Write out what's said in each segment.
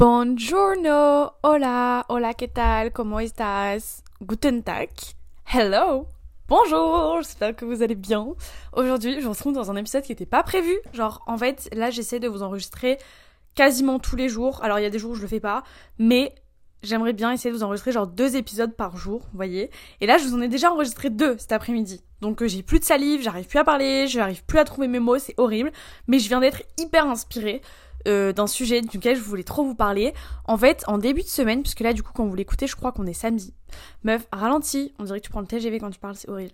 Buongiorno, hola, hola, ¿qué tal? ¿Cómo estás? Guten Tag, hello, bonjour, j'espère que vous allez bien. Aujourd'hui, je vous retrouve dans un épisode qui n'était pas prévu. Genre, en fait, là, j'essaie de vous enregistrer quasiment tous les jours. Alors, il y a des jours où je le fais pas, mais j'aimerais bien essayer de vous enregistrer genre deux épisodes par jour, vous voyez. Et là, je vous en ai déjà enregistré deux cet après-midi. Donc, euh, j'ai plus de salive, j'arrive plus à parler, j'arrive plus à trouver mes mots, c'est horrible. Mais je viens d'être hyper inspirée. Euh, d'un sujet duquel je voulais trop vous parler. En fait, en début de semaine, puisque là, du coup, quand vous l'écoutez, je crois qu'on est samedi. Meuf, ralenti, on dirait que tu prends le TGV quand tu parles, c'est horrible.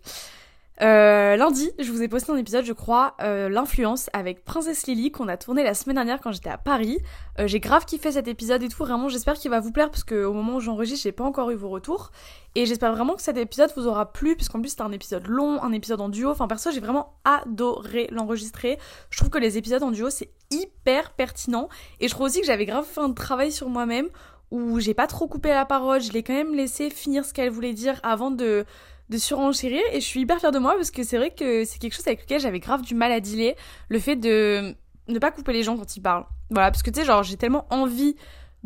Euh, lundi, je vous ai posté un épisode, je crois, euh, l'influence avec Princesse Lily qu'on a tourné la semaine dernière quand j'étais à Paris. Euh, j'ai grave kiffé cet épisode et tout, vraiment j'espère qu'il va vous plaire parce qu'au moment où j'enregistre, j'ai pas encore eu vos retours. Et j'espère vraiment que cet épisode vous aura plu puisqu'en plus c'était un épisode long, un épisode en duo. Enfin perso, j'ai vraiment adoré l'enregistrer. Je trouve que les épisodes en duo c'est hyper pertinent et je trouve aussi que j'avais grave fait un travail sur moi-même où j'ai pas trop coupé la parole, je l'ai quand même laissé finir ce qu'elle voulait dire avant de de surenchérir et je suis hyper fière de moi parce que c'est vrai que c'est quelque chose avec lequel j'avais grave du mal à dealer, le fait de ne pas couper les gens quand ils parlent. Voilà, parce que tu sais, genre j'ai tellement envie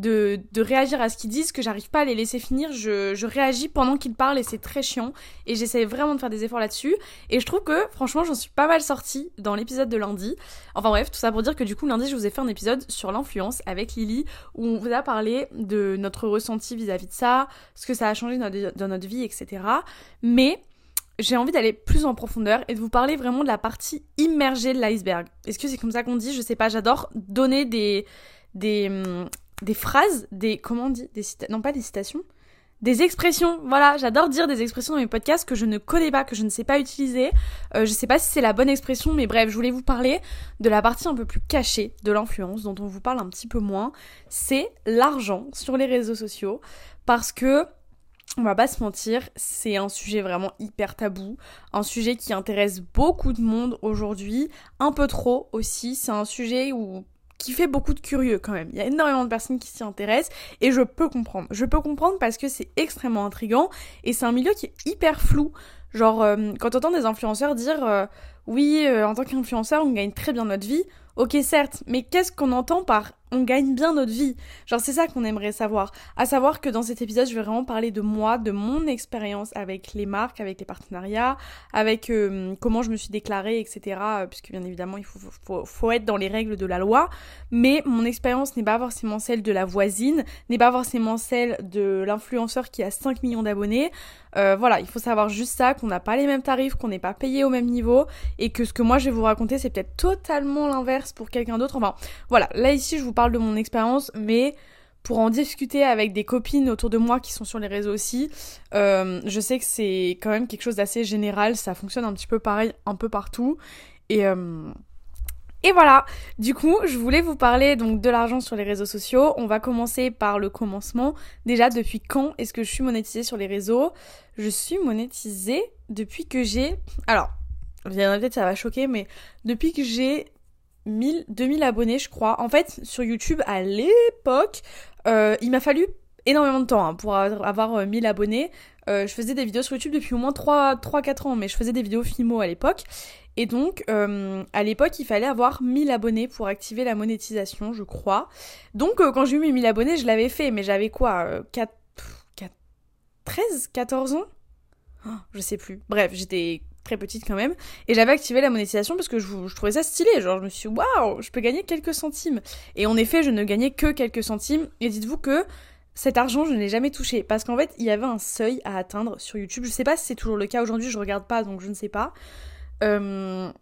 de, réagir à ce qu'ils disent que j'arrive pas à les laisser finir. Je, réagis pendant qu'ils parlent et c'est très chiant. Et j'essaie vraiment de faire des efforts là-dessus. Et je trouve que franchement j'en suis pas mal sortie dans l'épisode de lundi. Enfin bref, tout ça pour dire que du coup lundi je vous ai fait un épisode sur l'influence avec Lily où on vous a parlé de notre ressenti vis-à-vis de ça, ce que ça a changé dans notre vie, etc. Mais j'ai envie d'aller plus en profondeur et de vous parler vraiment de la partie immergée de l'iceberg. Est-ce que c'est comme ça qu'on dit? Je sais pas, j'adore donner des, des, hum, des phrases, des comment on dit, des non pas des citations, des expressions. Voilà, j'adore dire des expressions dans mes podcasts que je ne connais pas, que je ne sais pas utiliser. Euh, je sais pas si c'est la bonne expression, mais bref, je voulais vous parler de la partie un peu plus cachée de l'influence, dont on vous parle un petit peu moins. C'est l'argent sur les réseaux sociaux, parce que on va pas se mentir, c'est un sujet vraiment hyper tabou, un sujet qui intéresse beaucoup de monde aujourd'hui, un peu trop aussi, c'est un sujet où qui fait beaucoup de curieux quand même. Il y a énormément de personnes qui s'y intéressent et je peux comprendre. Je peux comprendre parce que c'est extrêmement intrigant et c'est un milieu qui est hyper flou. Genre, euh, quand on entend des influenceurs dire euh, oui, euh, en tant qu'influenceur, on gagne très bien notre vie. Ok, certes, mais qu'est-ce qu'on entend par on gagne bien notre vie Genre, c'est ça qu'on aimerait savoir. À savoir que dans cet épisode, je vais vraiment parler de moi, de mon expérience avec les marques, avec les partenariats, avec euh, comment je me suis déclarée, etc. Euh, puisque bien évidemment, il faut, être dans les règles de la loi. Mais mon expérience n'est pas forcément celle de la voisine, n'est pas forcément celle de l'influenceur qui a 5 millions d'abonnés. Euh, voilà, il faut savoir juste ça, qu'on n'a pas les mêmes tarifs, qu'on n'est pas payé au même niveau, et que ce que moi je vais vous raconter, c'est peut-être totalement l'inverse pour quelqu'un d'autre. Enfin, voilà, là ici je vous parle de mon expérience, mais pour en discuter avec des copines autour de moi qui sont sur les réseaux aussi, euh, je sais que c'est quand même quelque chose d'assez général, ça fonctionne un petit peu pareil un peu partout, et... Euh, et voilà, du coup, je voulais vous parler donc de l'argent sur les réseaux sociaux. On va commencer par le commencement. Déjà, depuis quand est-ce que je suis monétisée sur les réseaux? Je suis monétisée depuis que j'ai... Alors, peut-être ça va choquer, mais depuis que j'ai 1000, 2000 abonnés, je crois. En fait, sur YouTube, à l'époque, euh, il m'a fallu énormément de temps hein, pour avoir 1000 abonnés. Euh, je faisais des vidéos sur YouTube depuis au moins 3-4 ans, mais je faisais des vidéos Fimo à l'époque. Et donc, euh, à l'époque, il fallait avoir 1000 abonnés pour activer la monétisation, je crois. Donc, euh, quand j'ai eu mes 1000 abonnés, je l'avais fait, mais j'avais quoi 4, 4, 13, 14 ans? Oh, Je sais plus. Bref, j'étais petite quand même. Et j'avais activé la monétisation parce que je, je, trouvais ça stylé. Genre, je me suis dit, waouh, je peux gagner quelques centimes. Et en effet, je ne gagnais que quelques centimes. Et dites-vous que cet argent, je ne l'ai jamais touché. Parce qu'en fait, il y avait un seuil à atteindre sur YouTube. Je sais pas si c'est toujours le cas aujourd'hui, je regarde pas, donc je ne sais pas. Euh...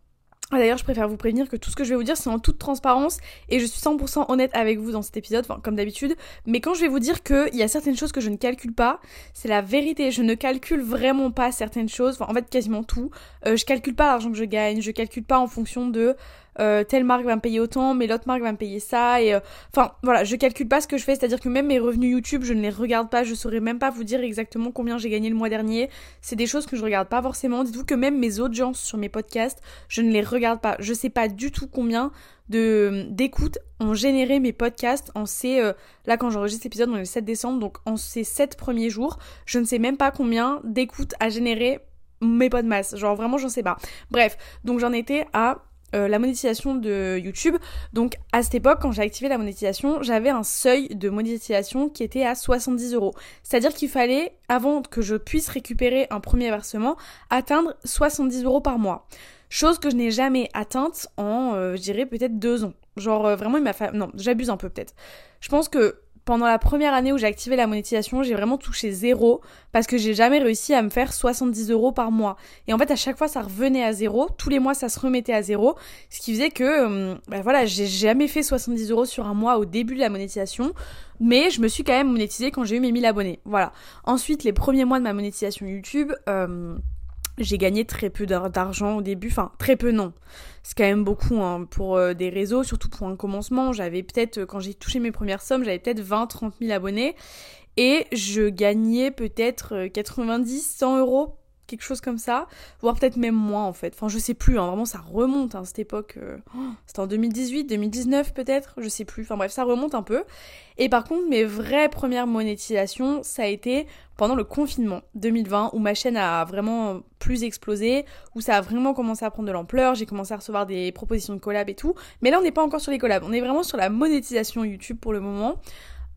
D'ailleurs, je préfère vous prévenir que tout ce que je vais vous dire, c'est en toute transparence et je suis 100% honnête avec vous dans cet épisode, enfin, comme d'habitude. Mais quand je vais vous dire qu'il y a certaines choses que je ne calcule pas, c'est la vérité. Je ne calcule vraiment pas certaines choses, enfin, en fait, quasiment tout. Euh, je calcule pas l'argent que je gagne, je calcule pas en fonction de euh, telle marque va me payer autant, mais l'autre marque va me payer ça. Et euh, enfin voilà, je calcule pas ce que je fais, c'est-à-dire que même mes revenus YouTube, je ne les regarde pas, je saurais même pas vous dire exactement combien j'ai gagné le mois dernier. C'est des choses que je regarde pas forcément. Dites-vous que même mes audiences sur mes podcasts, je ne les regarde pas. Je sais pas du tout combien de d'écoutes ont généré mes podcasts en ces euh, là quand j'enregistre l'épisode on est le 7 décembre donc en ces 7 premiers jours je ne sais même pas combien d'écoutes a généré mes podcasts genre vraiment j'en sais pas bref donc j'en étais à euh, la monétisation de YouTube. Donc à cette époque, quand j'ai activé la monétisation, j'avais un seuil de monétisation qui était à 70 euros. C'est-à-dire qu'il fallait, avant que je puisse récupérer un premier versement, atteindre 70 euros par mois. Chose que je n'ai jamais atteinte en, euh, je dirais, peut-être deux ans. Genre, euh, vraiment, il m'a fait... Non, j'abuse un peu peut-être. Je pense que pendant la première année où j'ai activé la monétisation, j'ai vraiment touché zéro parce que j'ai jamais réussi à me faire 70 euros par mois. Et en fait, à chaque fois, ça revenait à zéro. Tous les mois, ça se remettait à zéro. Ce qui faisait que, ben voilà, j'ai jamais fait 70 euros sur un mois au début de la monétisation. Mais je me suis quand même monétisée quand j'ai eu mes 1000 abonnés. Voilà. Ensuite, les premiers mois de ma monétisation YouTube, euh, j'ai gagné très peu d'argent au début, enfin très peu non. C'est quand même beaucoup hein, pour euh, des réseaux, surtout pour un commencement. J'avais peut-être, quand j'ai touché mes premières sommes, j'avais peut-être 20-30 000 abonnés. Et je gagnais peut-être 90, euh, 100 euros quelque chose comme ça, voire peut-être même moins en fait. Enfin, je sais plus, hein, vraiment ça remonte à hein, cette époque. Euh, oh, c'était en 2018, 2019 peut-être, je sais plus. Enfin bref, ça remonte un peu. Et par contre, mes vraies premières monétisations, ça a été pendant le confinement 2020 où ma chaîne a vraiment plus explosé, où ça a vraiment commencé à prendre de l'ampleur, j'ai commencé à recevoir des propositions de collab et tout. Mais là, on n'est pas encore sur les collabs, on est vraiment sur la monétisation YouTube pour le moment.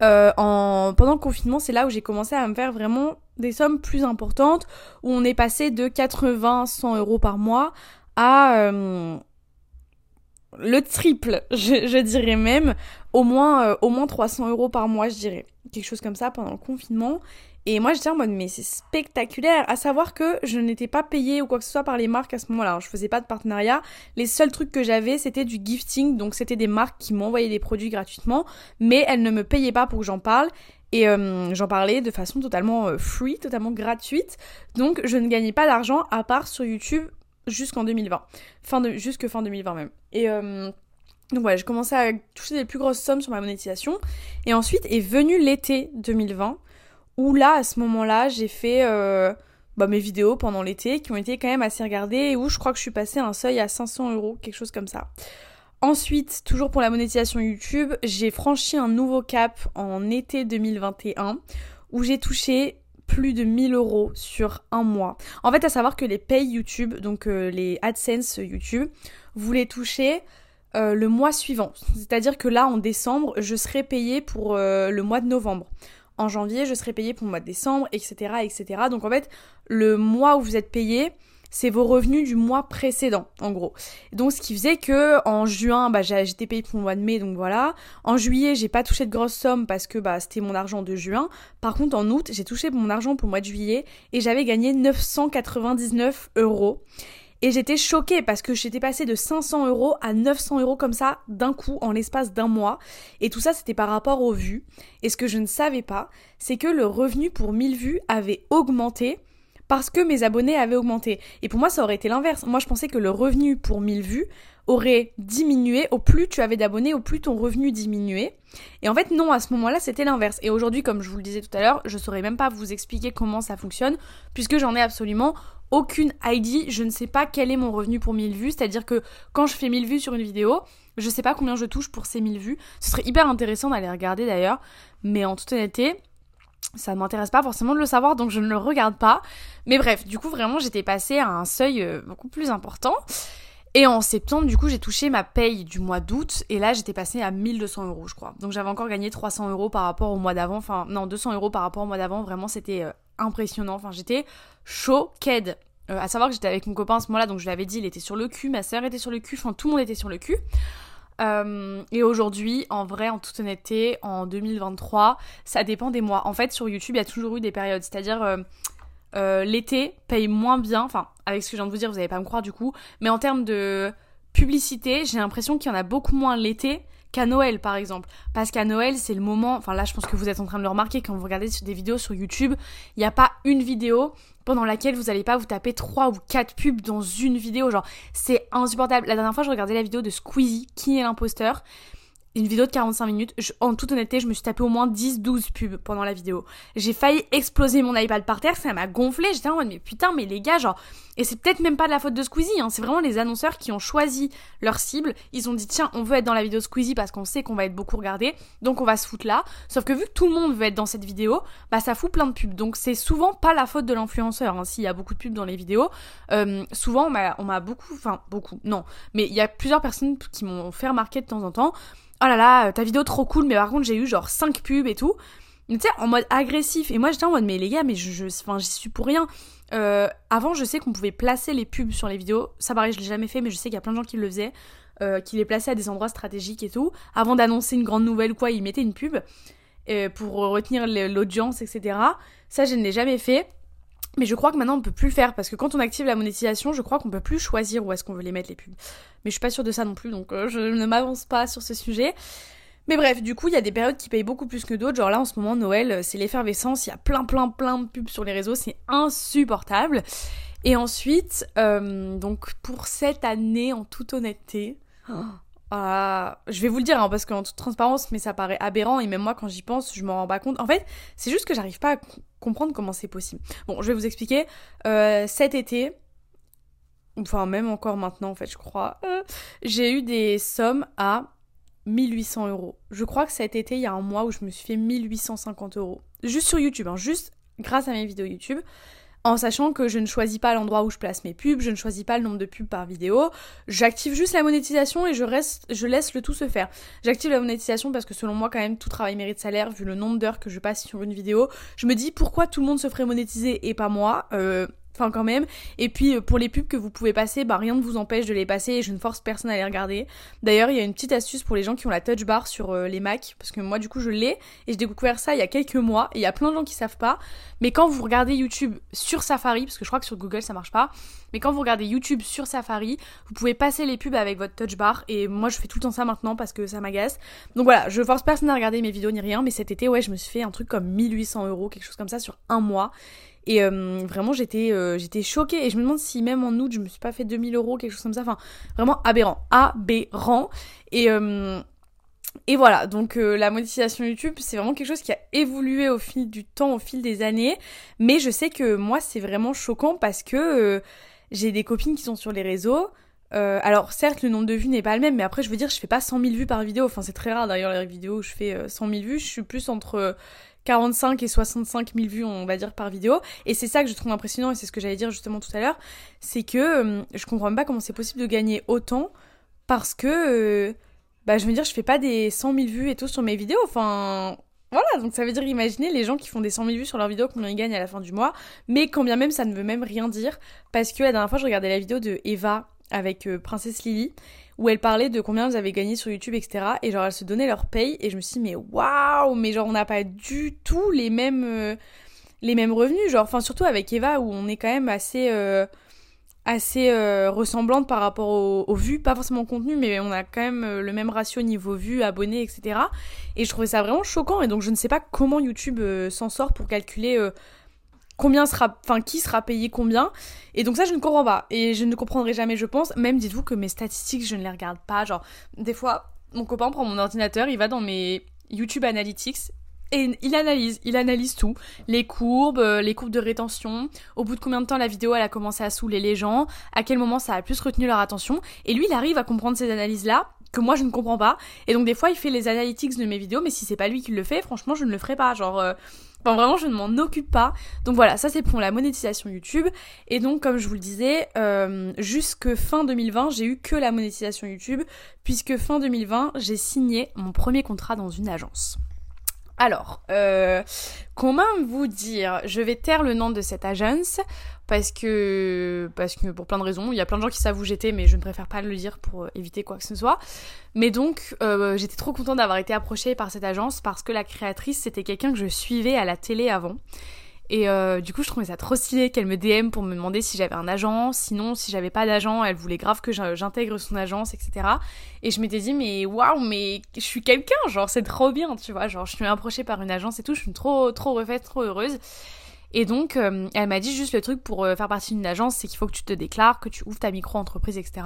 Euh, en, pendant le confinement, c'est là où j'ai commencé à me faire vraiment des sommes plus importantes, où on est passé de 80-100 euros par mois à euh, le triple, je, dirais même, au moins, euh, au moins 300 euros par mois, je dirais. Quelque chose comme ça pendant le confinement. Et moi, j'étais en mode, mais c'est spectaculaire. À savoir que je n'étais pas payée ou quoi que ce soit par les marques à ce moment-là. Je faisais pas de partenariat. Les seuls trucs que j'avais, c'était du gifting. Donc, c'était des marques qui m'envoyaient des produits gratuitement. Mais elles ne me payaient pas pour que j'en parle. Et euh, j'en parlais de façon totalement euh, free, totalement gratuite. Donc, je ne gagnais pas d'argent à part sur YouTube jusqu'en 2020. Fin jusque fin 2020 même. Et... Euh, donc voilà, j'ai commencé à toucher des plus grosses sommes sur ma monétisation. Et ensuite est venu l'été 2020 où là, à ce moment-là, j'ai fait euh, bah, mes vidéos pendant l'été qui ont été quand même assez regardées et où je crois que je suis passée un seuil à 500 euros, quelque chose comme ça. Ensuite, toujours pour la monétisation YouTube, j'ai franchi un nouveau cap en été 2021 où j'ai touché plus de 1000 euros sur un mois. En fait, à savoir que les pay YouTube, donc euh, les AdSense YouTube, vous les touchez euh, le mois suivant. C'est-à-dire que là, en décembre, je serai payée pour le mois de novembre en janvier, je serai payé pour le mois de décembre, etc., etc. Donc en fait, le mois où vous êtes payé, c'est vos revenus du mois précédent, en gros. Donc, ce qui faisait que en juin, bah, j'étais payé pour le mois de mai, donc voilà. En juillet, j'ai pas touché de grosses sommes parce que bah, c'était mon argent de juin. Par contre, en août, j'ai touché mon argent pour le mois de juillet et j'avais gagné 999 euros. Et j'étais choquée parce que j'étais passée de 500 euros à 900 euros comme ça d'un coup en l'espace d'un mois. Et tout ça c'était par rapport aux vues. Et ce que je ne savais pas, c'est que le revenu pour 1000 vues avait augmenté parce que mes abonnés avaient augmenté. Et pour moi ça aurait été l'inverse. Moi je pensais que le revenu pour 1000 vues aurait diminué au plus tu avais d'abonnés, au plus ton revenu diminuait. Et en fait non, à ce moment-là c'était l'inverse. Et aujourd'hui comme je vous le disais tout à l'heure, je saurais même pas vous expliquer comment ça fonctionne puisque j'en ai absolument aucune ID, je ne sais pas quel est mon revenu pour 1000 vues, c'est-à-dire que quand je fais 1000 vues sur une vidéo, je sais pas combien je touche pour ces 1000 vues. Ce serait hyper intéressant d'aller regarder d'ailleurs, mais en toute honnêteté, ça ne m'intéresse pas forcément de le savoir, donc je ne le regarde pas. Mais bref, du coup vraiment j'étais passée à un seuil euh, beaucoup plus important. Et en septembre, du coup, j'ai touché ma paye du mois d'août, et là, j'étais passée à 1200 euros, je crois. Donc j'avais encore gagné 300 euros par rapport au mois d'avant, enfin, non, 200 euros par rapport au mois d'avant, vraiment, c'était euh, impressionnant. Enfin, j'étais choquée. Euh, à savoir que j'étais avec mon copain à ce moment-là, donc je l'avais dit, il était sur le cul, ma soeur était sur le cul, enfin tout le monde était sur le cul. Euh, et aujourd'hui, en vrai, en toute honnêteté, en 2023, ça dépend des mois. En fait, sur YouTube, il y a toujours eu des périodes. C'est-à-dire, euh, l'été paye moins bien. Enfin, avec ce que je viens de vous dire, vous n'allez pas me croire du coup. Mais en termes de publicité, j'ai l'impression qu'il y en a beaucoup moins l'été qu'à Noël par exemple. Parce qu'à Noël, c'est le moment, enfin là je pense que vous êtes en train de le remarquer quand vous regardez des vidéos sur YouTube, il n'y a pas une vidéo pendant laquelle vous n'allez pas vous taper 3 ou 4 pubs dans une vidéo. Genre, c'est insupportable. La dernière fois, je regardais la vidéo de Squeezie, qui est l'imposteur. Une vidéo de 45 minutes, en toute honnêteté, je me suis tapé au moins 10-12 pubs pendant la vidéo. J'ai failli exploser mon iPad par terre, ça m'a gonflé, j'étais en mode mais putain, mais les gars, genre... Et c'est peut-être même pas de la faute de Squeezie, hein, c'est vraiment les annonceurs qui ont choisi leur cible. Ils ont dit tiens, on veut être dans la vidéo Squeezie parce qu'on sait qu'on va être beaucoup regardé, donc on va se foutre là. Sauf que vu que tout le monde veut être dans cette vidéo, bah ça fout plein de pubs. Donc c'est souvent pas la faute de l'influenceur, hein, s'il y a beaucoup de pubs dans les vidéos. Euh, souvent on m'a beaucoup, enfin beaucoup, non, mais il y a plusieurs personnes qui m'ont fait remarquer de temps en temps oh là là, ta vidéo trop cool, mais par contre j'ai eu genre 5 pubs et tout. Tu sais, en mode agressif. Et moi j'étais en mode, mais les gars, mais je, enfin, j'y suis pour rien. Euh, avant, je sais qu'on pouvait placer les pubs sur les vidéos. Ça paraît, je l'ai jamais fait, mais je sais qu'il y a plein de gens qui le faisaient. Euh, qui les plaçaient à des endroits stratégiques et tout. Avant d'annoncer une grande nouvelle ou quoi, ils mettaient une pub euh, pour retenir l'audience, etc. Ça, je ne l'ai jamais fait. Mais je crois que maintenant on peut plus faire parce que quand on active la monétisation, je crois qu'on peut plus choisir où est-ce qu'on veut les mettre les pubs. Mais je suis pas sûre de ça non plus, donc euh, je ne m'avance pas sur ce sujet. Mais bref, du coup, il y a des périodes qui payent beaucoup plus que d'autres. Genre là, en ce moment, Noël, euh, c'est l'effervescence. Il y a plein, plein, plein de pubs sur les réseaux. C'est insupportable. Et ensuite, euh, donc pour cette année, en toute honnêteté, ah, je vais vous le dire hein, parce qu'en toute transparence, mais ça paraît aberrant et même moi quand j'y pense, je m'en rends pas compte. En fait, c'est juste que j'arrive pas à comprendre comment c'est possible. Bon, je vais vous expliquer. Euh, cet été, enfin même encore maintenant en fait, je crois, euh, j'ai eu des sommes à 1800 euros. Je crois que cet été, il y a un mois où je me suis fait 1850 euros. Juste sur YouTube, hein, juste grâce à mes vidéos YouTube en sachant que je ne choisis pas l'endroit où je place mes pubs, je ne choisis pas le nombre de pubs par vidéo, j'active juste la monétisation et je reste, je laisse le tout se faire. J'active la monétisation parce que selon moi quand même tout travail mérite salaire vu le nombre d'heures que je passe sur une vidéo. Je me dis pourquoi tout le monde se ferait monétiser et pas moi? Euh, Enfin quand même. Et puis euh, pour les pubs que vous pouvez passer, bah rien ne vous empêche de les passer et je ne force personne à les regarder. D'ailleurs, il y a une petite astuce pour les gens qui ont la touch bar sur euh, les Mac parce que moi du coup je l'ai et j'ai découvert ça il y a quelques mois et il y a plein de gens qui savent pas. Mais quand vous regardez YouTube sur Safari, parce que je crois que sur Google ça marche pas, mais quand vous regardez YouTube sur Safari, vous pouvez passer les pubs avec votre touch bar et moi je fais tout le temps ça maintenant parce que ça m'agace. Donc voilà, je force personne à regarder mes vidéos ni rien, mais cet été ouais je me suis fait un truc comme 1800 euros, quelque chose comme ça sur un mois. Et euh, vraiment, j'étais euh, j'étais choquée. Et je me demande si même en août, je me suis pas fait 2000 euros, quelque chose comme ça. Enfin, vraiment aberrant. Aberrant. Et, euh, et voilà, donc la monétisation YouTube, c'est vraiment quelque chose qui a évolué au fil du temps, au fil des années. Mais je sais que moi, c'est vraiment choquant parce que j'ai des copines qui sont sur les réseaux. alors certes, le nombre de vues n'est pas le même, mais après, je veux dire, je fais pas 100 000 vues par vidéo. Enfin, c'est très rare d'ailleurs les vidéos où je fais 100 000 vues. Je suis plus entre 45 et 65 000 vues, on va dire, par vidéo. Et c'est ça que je trouve impressionnant, et c'est ce que j'allais dire justement tout à l'heure, c'est que euh, je comprends pas comment c'est possible de gagner autant, parce que, euh, bah, je veux dire, je fais pas des 100 000 vues et tout sur mes vidéos, enfin... Voilà, donc ça veut dire, imaginez les gens qui font des 100 000 vues sur leurs vidéos, combien ils gagnent à la fin du mois, mais quand bien même ça ne veut même rien dire, parce que la dernière fois je regardais la vidéo de Eva avec euh, Princesse Lily, où elle parlait de combien elles avaient gagné sur YouTube, etc. Et genre, elles se donnaient leur paye, et je me suis dit, mais waouh, mais genre, on n'a pas du tout les mêmes, euh, les mêmes revenus. Genre, enfin, surtout avec Eva, où on est quand même assez, euh, assez euh, ressemblante par rapport aux, vues, pas forcément au contenu, mais on a quand même le même ratio niveau vues, abonnés, etc. Et je trouvais ça vraiment choquant, et donc je ne sais pas comment YouTube s'en sort pour calculer combien sera, enfin qui sera payé combien. Et donc ça je ne comprends pas et je ne comprendrai jamais je pense. Même dites-vous que mes statistiques je ne les regarde pas. Genre des fois mon copain prend mon ordinateur, il va dans mes YouTube Analytics et il analyse, il analyse tout, les courbes, euh, les courbes de rétention, au bout de combien de temps la vidéo elle a commencé à saouler les gens, à quel moment ça a plus retenu leur attention, et lui il arrive à comprendre ces analyses là que moi je ne comprends pas, et donc des fois il fait les analytics de mes vidéos, mais si c'est pas lui qui le fait, franchement je ne le ferai pas, genre euh, Enfin, vraiment, je ne m'en occupe pas. Donc voilà, ça c'est pour la monétisation YouTube. Et donc, comme je vous le disais, euh, jusque fin 2020, j'ai eu que la monétisation YouTube, puisque fin 2020, j'ai signé mon premier contrat dans une agence. Alors, euh, comment vous dire Je vais taire le nom de cette agence parce que parce que pour plein de raisons, il y a plein de gens qui savent où j'étais, mais je ne préfère pas le dire pour éviter quoi que ce soit. Mais donc, euh, j'étais trop contente d'avoir été approchée par cette agence parce que la créatrice c'était quelqu'un que je suivais à la télé avant et euh, du coup, je trouvais ça trop stylé qu'elle me DM pour me demander si j'avais un agent. Sinon, si j'avais pas d'agent, elle voulait grave que j'intègre son agence, etc. Et je m'étais dit, mais waouh, mais je suis quelqu'un, genre c'est trop bien, tu vois. Genre, je suis approchée par une agence et tout, je suis trop, trop refaite, trop heureuse. Et donc, euh, elle m'a dit juste le truc pour euh, faire partie d'une agence, c'est qu'il faut que tu te déclares, que tu ouvres ta micro-entreprise, etc.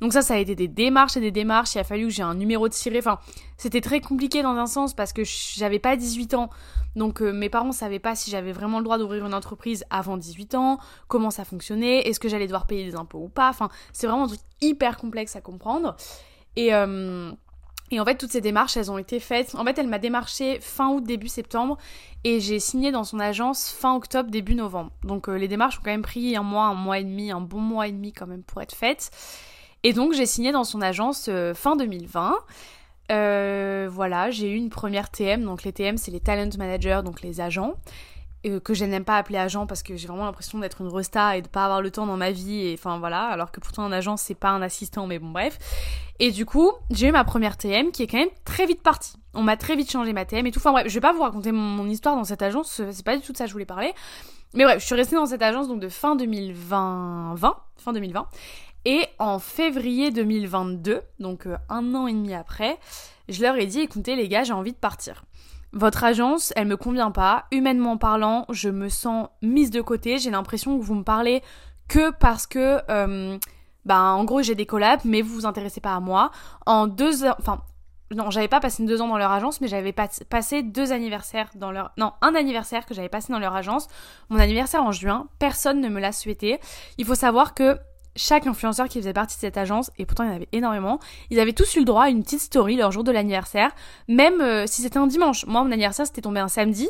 Donc ça, ça a été des démarches et des démarches. Il a fallu que j'ai un numéro de tiré. Enfin, c'était très compliqué dans un sens parce que j'avais pas 18 ans. Donc mes parents savaient pas si j'avais vraiment le droit d'ouvrir une entreprise avant 18 ans, comment ça fonctionnait, est-ce que j'allais devoir payer des impôts ou pas. Enfin, c'est vraiment un truc hyper complexe à comprendre. Et... Et en fait, toutes ces démarches, elles ont été faites. En fait, elle m'a démarché fin août, début septembre, et j'ai signé dans son agence fin octobre, début novembre. Donc euh, les démarches ont quand même pris un mois, un mois et demi, un bon mois et demi quand même pour être faites. Et donc j'ai signé dans son agence euh, fin 2020. Euh, voilà, j'ai eu une première TM. Donc les TM, c'est les talent managers, donc les agents. Euh, que je n'aime pas appeler agent parce que j'ai vraiment l'impression d'être une resta et de pas avoir le temps dans ma vie et enfin voilà alors que pourtant un agent c'est pas un assistant mais bon bref. Et du coup j'ai eu ma première TM qui est quand même très vite partie. On m'a très vite changé ma TM et tout. Enfin bref je vais pas vous raconter mon, histoire dans cette agence c'est pas du tout de ça que je voulais parler. Mais bref je suis restée dans cette agence donc de fin 2020 20, fin 2020 et en février 2022 donc euh, un an et demi après je leur ai dit écoutez les gars j'ai envie de partir votre agence, elle me convient pas. Humainement parlant, je me sens mise de côté. J'ai l'impression que vous me parlez que parce que, euh, bah, en gros, j'ai des collabs, mais vous vous intéressez pas à moi. En deux heures, enfin, non, j'avais pas passé deux ans dans leur agence, mais j'avais passé deux anniversaires dans leur, non, un anniversaire que j'avais passé dans leur agence. Mon anniversaire en juin, personne ne me l'a souhaité. Il faut savoir que chaque influenceur qui faisait partie de cette agence, et pourtant il y en avait énormément, ils avaient tous eu le droit à une petite story leur jour de l'anniversaire, même euh, si c'était un dimanche. Moi, mon anniversaire, c'était tombé un samedi.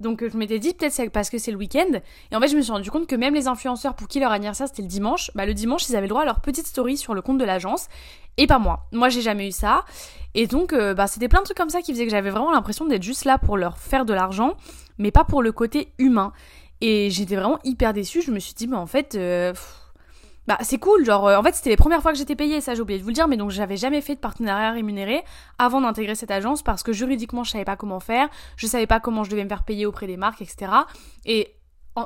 Donc euh, je m'étais dit peut-être c'est parce que c'est le week-end. Et en fait je me suis rendu compte que même les influenceurs pour qui leur anniversaire c'était le dimanche, bah le dimanche ils avaient le droit à leur petite story sur le compte de l'agence. Et pas moi. Moi j'ai jamais eu ça. Et donc euh, bah c'était plein de trucs comme ça qui faisaient que j'avais vraiment l'impression d'être juste là pour leur faire de l'argent, mais pas pour le côté humain. Et j'étais vraiment hyper déçue. Je me suis dit bah en fait bah c'est cool, genre euh, en fait c'était les premières fois que j'étais payée, ça j'ai oublié de vous le dire, mais donc j'avais jamais fait de partenariat rémunéré avant d'intégrer cette agence parce que juridiquement je savais pas comment faire, je savais pas comment je devais me faire payer auprès des marques, etc. Et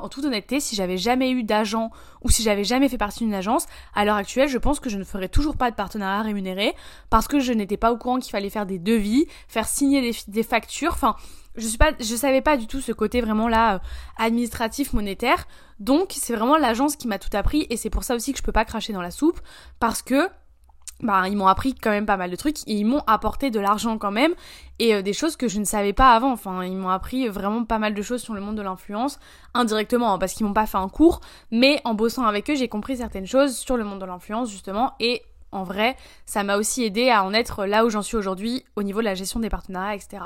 en, toute honnêteté, si j'avais jamais eu d'agent ou si j'avais jamais fait partie d'une agence, à l'heure actuelle, je pense que je ne ferais toujours pas de partenariat rémunéré parce que je n'étais pas au courant qu'il fallait faire des devis, faire signer des, factures, enfin, je suis pas, je savais pas du tout ce côté vraiment là euh, administratif monétaire. Donc c'est vraiment l'agence qui m'a tout appris et c'est pour ça aussi que je peux pas cracher dans la soupe parce que bah, ils m'ont appris quand même pas mal de trucs et ils m'ont apporté de l'argent quand même et euh, des choses que je ne savais pas avant. Enfin, ils m'ont appris vraiment pas mal de choses sur le monde de l'influence indirectement hein, parce qu'ils m'ont pas fait un cours, mais en bossant avec eux, j'ai compris certaines choses sur le monde de l'influence justement et en vrai, ça m'a aussi aidé à en être là où j'en suis aujourd'hui au niveau de la gestion des partenariats, etc.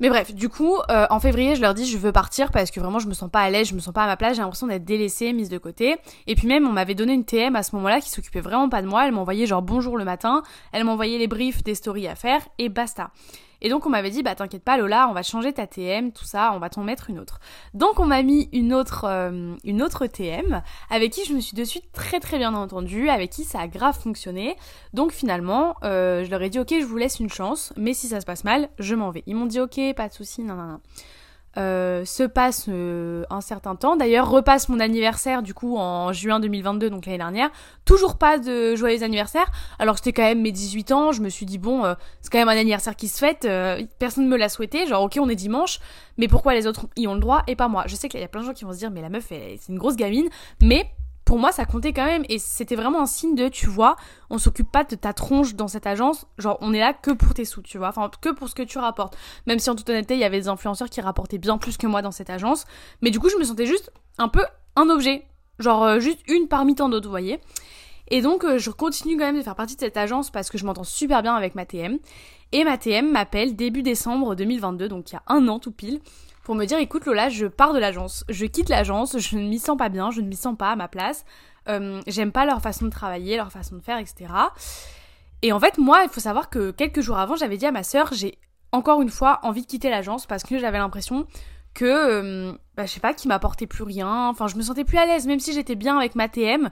Mais bref, du coup, euh, en février, je leur dis je veux partir parce que vraiment je me sens pas à l'aise, je me sens pas à ma place, j'ai l'impression d'être délaissée, mise de côté. Et puis même, on m'avait donné une TM à ce moment-là qui s'occupait vraiment pas de moi. Elle m'envoyait genre bonjour le matin, elle m'envoyait les briefs des stories à faire et basta. Et donc on m'avait dit bah t'inquiète pas Lola, on va changer ta TM, tout ça, on va t'en mettre une autre. Donc on m'a mis une autre euh, une autre TM avec qui je me suis de suite très très bien entendue, avec qui ça a grave fonctionné. Donc finalement, euh, je leur ai dit ok, je vous laisse une chance, mais si ça se passe mal, je m'en vais. Ils m'ont dit ok, pas de souci, non non non. Euh, se passe euh, un certain temps. D'ailleurs, repasse mon anniversaire du coup en juin 2022, donc l'année dernière. Toujours pas de joyeux anniversaire. Alors c'était quand même mes 18 ans. Je me suis dit bon, euh, c'est quand même un anniversaire qui se fête. personne ne me l'a souhaité. Genre ok, on est dimanche, mais pourquoi les autres y ont le droit et pas moi? Je sais qu'il y a plein de gens qui vont se dire mais la meuf, c'est une grosse gamine. Mais pour moi, ça comptait quand même. Et c'était vraiment un signe de, tu vois, on s'occupe pas de ta tronche dans cette agence. Genre, on est là que pour tes sous, tu vois. Enfin, que pour ce que tu rapportes. Même si en toute honnêteté, il y avait des influenceurs qui rapportaient bien plus que moi dans cette agence. Mais du coup, je me sentais juste un peu un objet. Genre, euh, juste une parmi tant d'autres, vous voyez. Et donc, euh, je continue quand même de faire partie de cette agence parce que je m'entends super bien avec ma TM. Et ma TM m'appelle début décembre 2022, donc il y a un an tout pile pour me dire écoute Lola, je pars de l'agence, je quitte l'agence, je ne m'y sens pas bien, je ne m'y sens pas à ma place, euh, j'aime pas leur façon de travailler, leur façon de faire, etc. Et en fait, moi, il faut savoir que quelques jours avant, j'avais dit à ma sœur, j'ai encore une fois envie de quitter l'agence parce que j'avais l'impression que, euh, bah, je sais pas, qu'ils m'apportaient plus rien, enfin, je me sentais plus à l'aise, même si j'étais bien avec ma TM,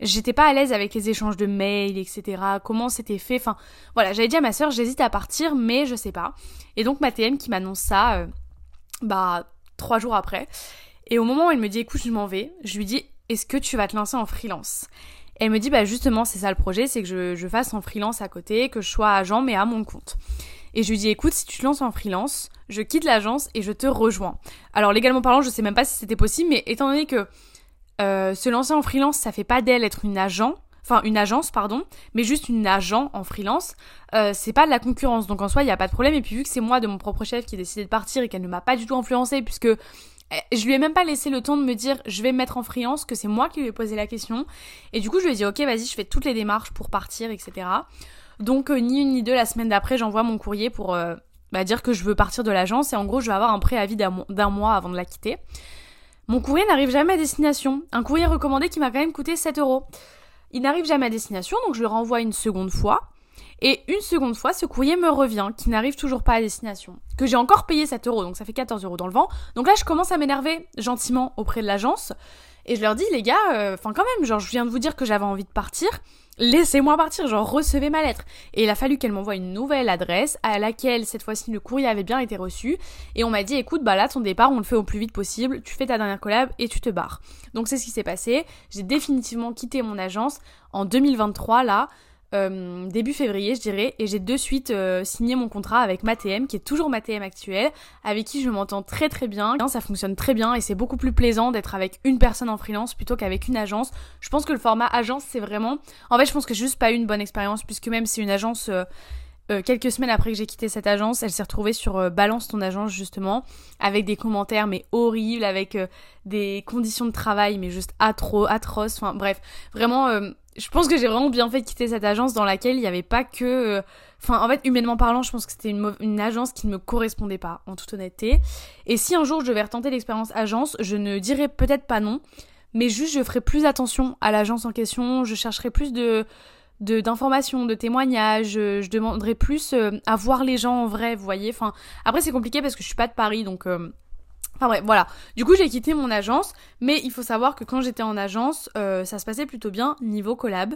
j'étais pas à l'aise avec les échanges de mails, etc. Comment c'était fait, enfin, voilà, j'avais dit à ma sœur, j'hésite à partir, mais je sais pas. Et donc ma TM qui m'annonce ça, euh, bah trois jours après. Et au moment où elle me dit écoute je m'en vais, je lui dis est-ce que tu vas te lancer en freelance? Elle me dit bah justement c'est ça le projet, c'est que je, je fasse en freelance à côté, que je sois agent mais à mon compte. Et je lui dis écoute, si tu te lances en freelance, je quitte l'agence et je te rejoins. Alors légalement parlant, je sais même pas si c'était possible, mais étant donné que euh, se lancer en freelance, ça fait pas d'elle être une agent, enfin une agence pardon, mais juste une agent en freelance, euh, c'est pas de la concurrence. Donc en soi, il y a pas de problème. Et puis vu que c'est moi de mon propre chef qui ai décidé de partir et qu'elle ne m'a pas du tout influencé puisque eh, je lui ai même pas laissé le temps de me dire je vais me mettre en freelance, que c'est moi qui lui ai posé la question. Et du coup, je lui ai dit ok, vas-y, je fais toutes les démarches pour partir, etc. Donc euh, ni une ni deux, la semaine d'après, j'envoie mon courrier pour euh, bah, dire que je veux partir de l'agence et en gros, je vais avoir un préavis d'un mois avant de la quitter. Mon courrier n'arrive jamais à destination. Un courrier recommandé qui m'a quand même coûté 7 euros. Il n'arrive jamais à destination, donc je le renvoie une seconde fois. Et une seconde fois, ce courrier me revient, qui n'arrive toujours pas à destination. Que j'ai encore payé 7 euros, donc ça fait 14 euros dans le vent. Donc là, je commence à m'énerver gentiment auprès de l'agence. Et je leur dis, les gars, euh, enfin quand même, genre, je viens de vous dire que j'avais envie de partir. Laissez-moi partir, genre, recevez ma lettre. Et il a fallu qu'elle m'envoie une nouvelle adresse à laquelle, cette fois-ci, le courrier avait bien été reçu. Et on m'a dit, écoute, bah là, ton départ, on le fait au plus vite possible. Tu fais ta dernière collab et tu te barres. Donc c'est ce qui s'est passé. J'ai définitivement quitté mon agence en 2023, là. Euh, début février, je dirais, et j'ai de suite euh, signé mon contrat avec MaTM, qui est toujours MaTM actuel, avec qui je m'entends très très bien. Ça fonctionne très bien et c'est beaucoup plus plaisant d'être avec une personne en freelance plutôt qu'avec une agence. Je pense que le format agence, c'est vraiment... En fait, je pense que j'ai juste pas eu une bonne expérience, puisque même si une agence... Euh, quelques semaines après que j'ai quitté cette agence, elle s'est retrouvée sur Balance ton agence justement, avec des commentaires mais horribles, avec des conditions de travail mais juste atro atroces. Enfin bref, vraiment je pense que j'ai vraiment bien fait de quitter cette agence dans laquelle il n'y avait pas que... Enfin, en fait, humainement parlant, je pense que c'était une, agence qui ne me correspondait pas, en toute honnêteté. Et si un jour je devais retenter l'expérience agence, je ne dirais peut-être pas non, mais juste je ferai plus attention à l'agence en question, je chercherai plus de d'informations, de, témoignages, je, demanderai plus euh, à voir les gens en vrai, vous voyez. Après c'est compliqué parce que je suis pas de Paris, donc euh, Enfin bref, voilà. Du coup, j'ai quitté mon agence, mais il faut savoir que quand j'étais en agence, euh, ça se passait plutôt bien niveau collab.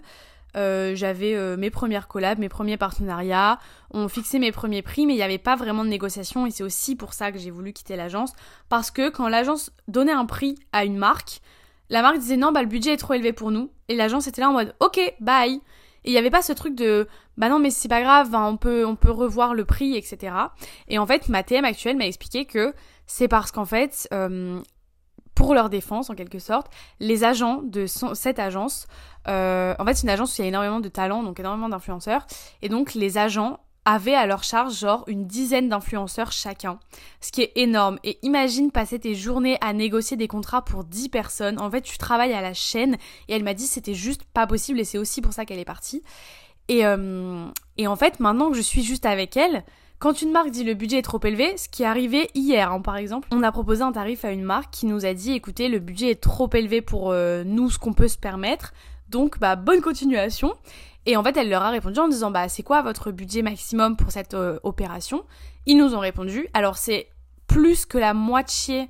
Euh, j'avais euh, mes premières collabs, mes premiers partenariats, on fixait mes premiers prix, mais il n'y avait pas vraiment de négociation et c'est aussi pour ça que j'ai voulu quitter l'agence. Parce que quand l'agence donnait un prix à une marque, la marque disait non, bah le budget est trop élevé pour nous. Et l'agence était là en mode ok, bye. Et il n'y avait pas ce truc de bah non mais c'est pas grave, on peut on peut revoir le prix, etc. Et en fait, ma TM actuelle m'a expliqué que c'est parce qu'en fait, euh, pour leur défense en quelque sorte, les agents de cette agence, euh, en fait c'est une agence où il y a énormément de talents, donc énormément d'influenceurs, et donc les agents avaient à leur charge genre une dizaine d'influenceurs chacun, ce qui est énorme. Et imagine passer tes journées à négocier des contrats pour 10 personnes. En fait, tu travailles à la chaîne et elle m'a dit c'était juste pas possible et c'est aussi pour ça qu'elle est partie. Et, euh, et en fait, maintenant que je suis juste avec elle, quand une marque dit le budget est trop élevé, ce qui est arrivé hier hein, par exemple, on a proposé un tarif à une marque qui nous a dit écoutez le budget est trop élevé pour euh, nous ce qu'on peut se permettre, donc bah bonne continuation. Et en fait elle leur a répondu en disant bah c'est quoi votre budget maximum pour cette euh, opération? Ils nous ont répondu alors c'est plus que la moitié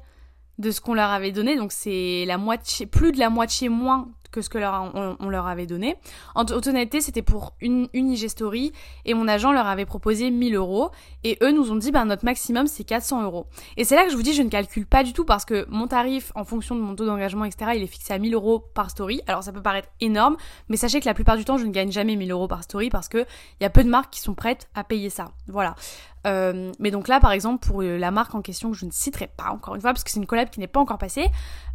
de ce qu'on leur avait donné, donc c'est la moitié, plus de la moitié moins que ce que on, leur avait donné. En toute honnêteté, c'était pour une, une IG Story et mon agent leur avait proposé 1000 euros et eux nous ont dit ben notre maximum c'est 400 euros. Et c'est là que je vous dis je ne calcule pas du tout parce que mon tarif en fonction de mon taux d'engagement etc il est fixé à 1000 euros par story. Alors ça peut paraître énorme mais sachez que la plupart du temps je ne gagne jamais 1000 euros par story parce que il y a peu de marques qui sont prêtes à payer ça. Voilà. Euh, mais donc là, par exemple, pour euh, la marque en question que je ne citerai pas encore une fois, parce que c'est une collab qui n'est pas encore passée,